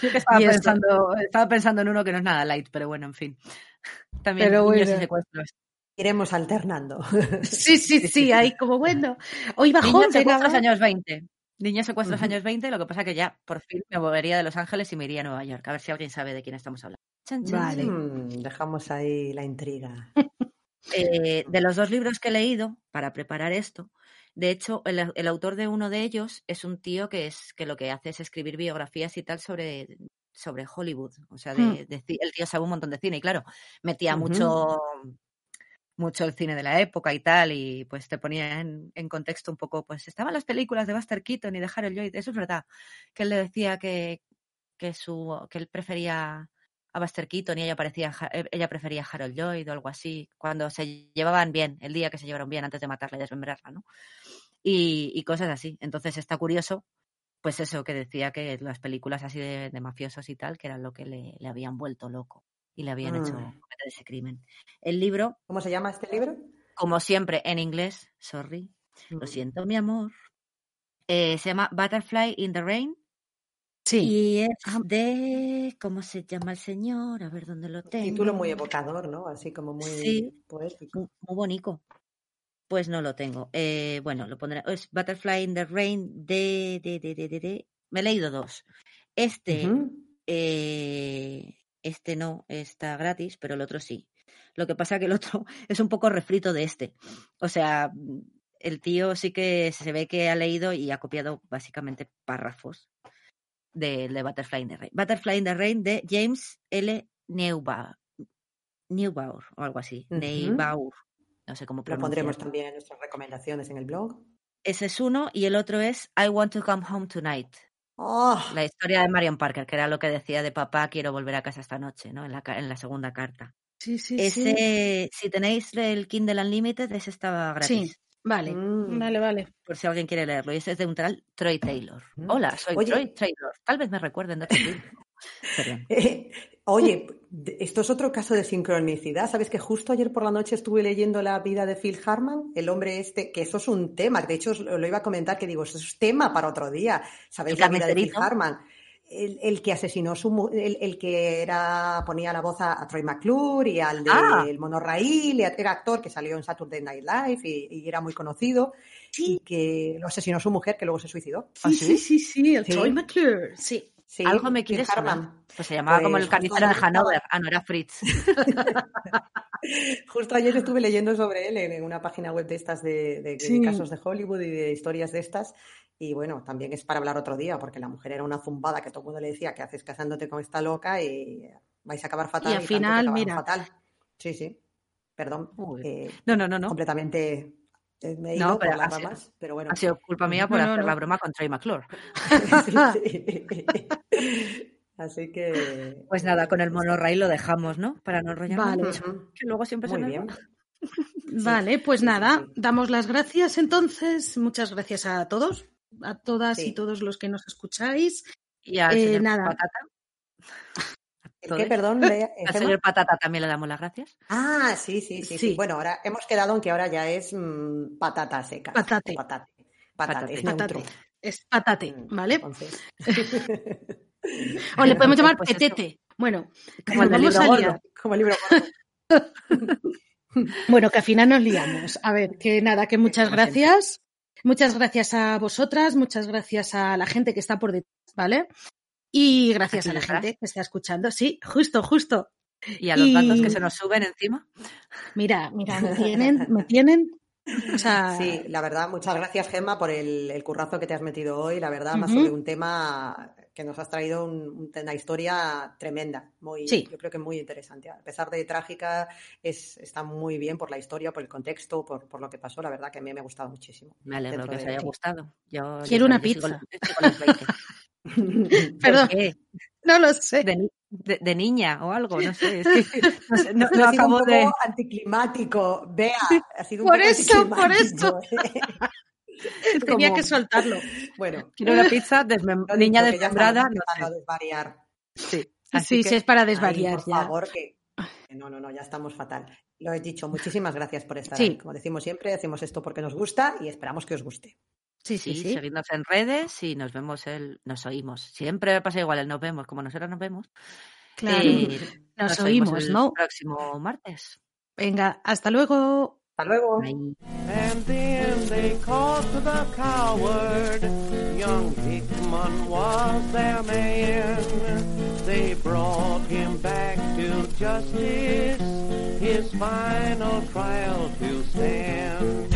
Estaba, pensando, estaba pensando en uno que no es nada light, pero bueno, en fin. También pero bueno. secuestros iremos alternando. Sí, sí, sí, ahí como bueno. Hoy bajó. Niños años 20. Niña secuestra los uh -huh. años 20, lo que pasa que ya por fin me movería de Los Ángeles y me iría a Nueva York. A ver si alguien sabe de quién estamos hablando. Vale, mm, dejamos ahí la intriga. Eh, de los dos libros que he leído para preparar esto, de hecho, el, el, autor de uno de ellos es un tío que, es, que lo que hace es escribir biografías y tal sobre, sobre Hollywood. O sea, el tío sabe un montón de cine y claro, metía mucho mucho el cine de la época y tal, y pues te ponía en, contexto un poco, pues estaban las películas de Buster Keaton y de Harold Lloyd, eso es verdad, que él le decía que, que su que él prefería a Buster Keaton y ella parecía eh, ella prefería a Harold Lloyd o algo así, cuando se llevaban bien, el día que se llevaron bien antes de matarla y desmembrarla, ¿no? Y, y cosas así. Entonces está curioso, pues eso, que decía que las películas así de, de mafiosos y tal, que era lo que le, le habían vuelto loco y le habían hecho Mm. cometer ese crimen. El libro, ¿Cómo se llama este libro? como siempre, en inglés, sorry, lo Mm. siento, mi amor, eh, se llama Butterfly in the Rain Sí, y es Ah. de, ¿cómo se llama el señor? A ver dónde lo tengo. Título muy evocador, ¿no? Así como muy Sí. poético. Muy, bonito. Pues no lo tengo. Eh, bueno, lo pondré. Es Butterfly in the Rain de, de, de, de, de, de- Me he leído dos. Este, eh, este no está gratis, pero el otro sí. Lo que pasa que el otro es un poco refrito de este. O sea, el tío sí que se ve que ha leído y ha copiado básicamente párrafos de, de Butterfly in the Rain. Butterfly in the Rain de James L. Neubauer. Neubauer o algo así. Neubauer. No sé cómo Lo pondremos también en nuestras recomendaciones en el blog. Ese es uno y el otro es I Want to Come Home Tonight. ¡Oh! La historia de Marion Parker, que era lo que decía de papá, quiero volver a casa esta noche, ¿no? En la, ca- en la segunda carta. sí, sí, sí. Ese, si tenéis el Kindle Unlimited, ese estaba gratis. Sí, vale, Mm. vale, vale. Por si alguien quiere leerlo. Y ese es de un tal Troy Taylor. Mm. Hola, soy Oye. Troy Taylor. Tal vez me recuerden de. Eh, oye, esto es otro caso de sincronicidad. ¿Sabes que justo ayer por la noche estuve leyendo la vida de Phil Harman, el hombre este, que eso es un tema, de hecho os lo, iba a comentar, que digo, eso es tema para otro día. ¿Sabéis la vida de Phil. Harman? El, el que asesinó su el, el que era ponía la voz a, a Troy McClure y al de Ah. El monorraíl, era actor que salió en Saturday Night Live y, y era muy conocido y que lo asesinó su mujer que luego se suicidó. ¿Ah, Sí, sí, sí, sí, el Sí. Troy McClure, sí. Sí, Algo me quiere. Harman. Pues se llamaba como Pues el carnicero de Hanover. Ah, no, era Fritz. Justo ayer estuve leyendo sobre él en una página web de estas de, de- de Sí. casos de Hollywood y de historias de estas. Y bueno, también es para hablar otro día, porque la mujer era una zumbada que todo el mundo le decía que haces casándote con esta loca y vais a acabar fatal. al tanto que final, mira. fatal. Sí, sí. Perdón. Eh, No, no, no, no. completamente me he No, ido por las ha sido- ramas, pero bueno. Ha sido culpa mía por No, hacer no. la broma con Troy McClure. Sí, sí. Así que. Pues nada, con el monorail lo dejamos, ¿no? Para no enrollarnos Vale. mucho, que luego siempre se Muy me bien. va. Vale, pues nada, sí. damos las gracias entonces. Muchas gracias a todos, a todas y todos los que nos escucháis. Y al Eh, nada. Patata. ¿El qué, perdón? Bea- Al señor Patata también le damos las gracias. Ah, sí, sí, sí, sí. Sí. Bueno, ahora hemos quedado en que ahora ya es mm, patata seca. Patate. Patate. Patate, es Patate. Es patate, Mm, ¿vale? Entonces. O le podemos llamar Pues eso. petete. Bueno, Como el libro gordo. liar. Como el libro. Bueno, que al final nos liamos. A ver, que nada, que muchas gracias. Muchas gracias a vosotras, muchas gracias a la gente que está por detrás, ¿vale? Y gracias Aquí a la detrás. gente que está escuchando. Sí, justo, justo. Y a los datos Y- que se nos suben encima. Mira, mira, me tienen, me tienen. O sea, Sí, la verdad, muchas gracias, Gemma, por el, el currazo que te has metido hoy. La verdad, más Ujú. sobre un tema que nos has traído un- un- una historia tremenda. Muy, Sí. Yo creo que muy interesante. A pesar de trágica, es, está muy bien por la historia, por el contexto, por, por lo que pasó. La verdad que a mí me ha gustado muchísimo. Me alegro que os haya gustado. Yo, Quiero una sabéis, yo sigo- pizza. los 20. Perdón. No lo sé. De, ni- de- de niña o algo, no sé. es que no, sé, no- Ha sido un poco de. anticlimático. Vea, ha sido un Por poco eso, por anticlimático, ¿eh? Tenía como- que soltarlo. Bueno, Quiero una pizza, desmem- niña desmembrada, desvariar. Sí, Sí, así sí, que- es para desvariar por ya. favor, que... que No, no, no, ya estamos fatal. Lo he dicho, muchísimas gracias por estar Sí. ahí. Como decimos siempre, hacemos esto porque nos gusta y esperamos que os guste. Sí, sí, Sí, seguidnos en redes y nos vemos el, nos oímos. Siempre pasa igual el nos vemos, como nosotros nos vemos. Claro. Eh, Nos oímos oímos, el ¿no? próximo martes. Venga, hasta luego. Hasta luego. Bye. And then they caught the coward. Young Hickman was their man. They brought him back to justice, his final trial to stand.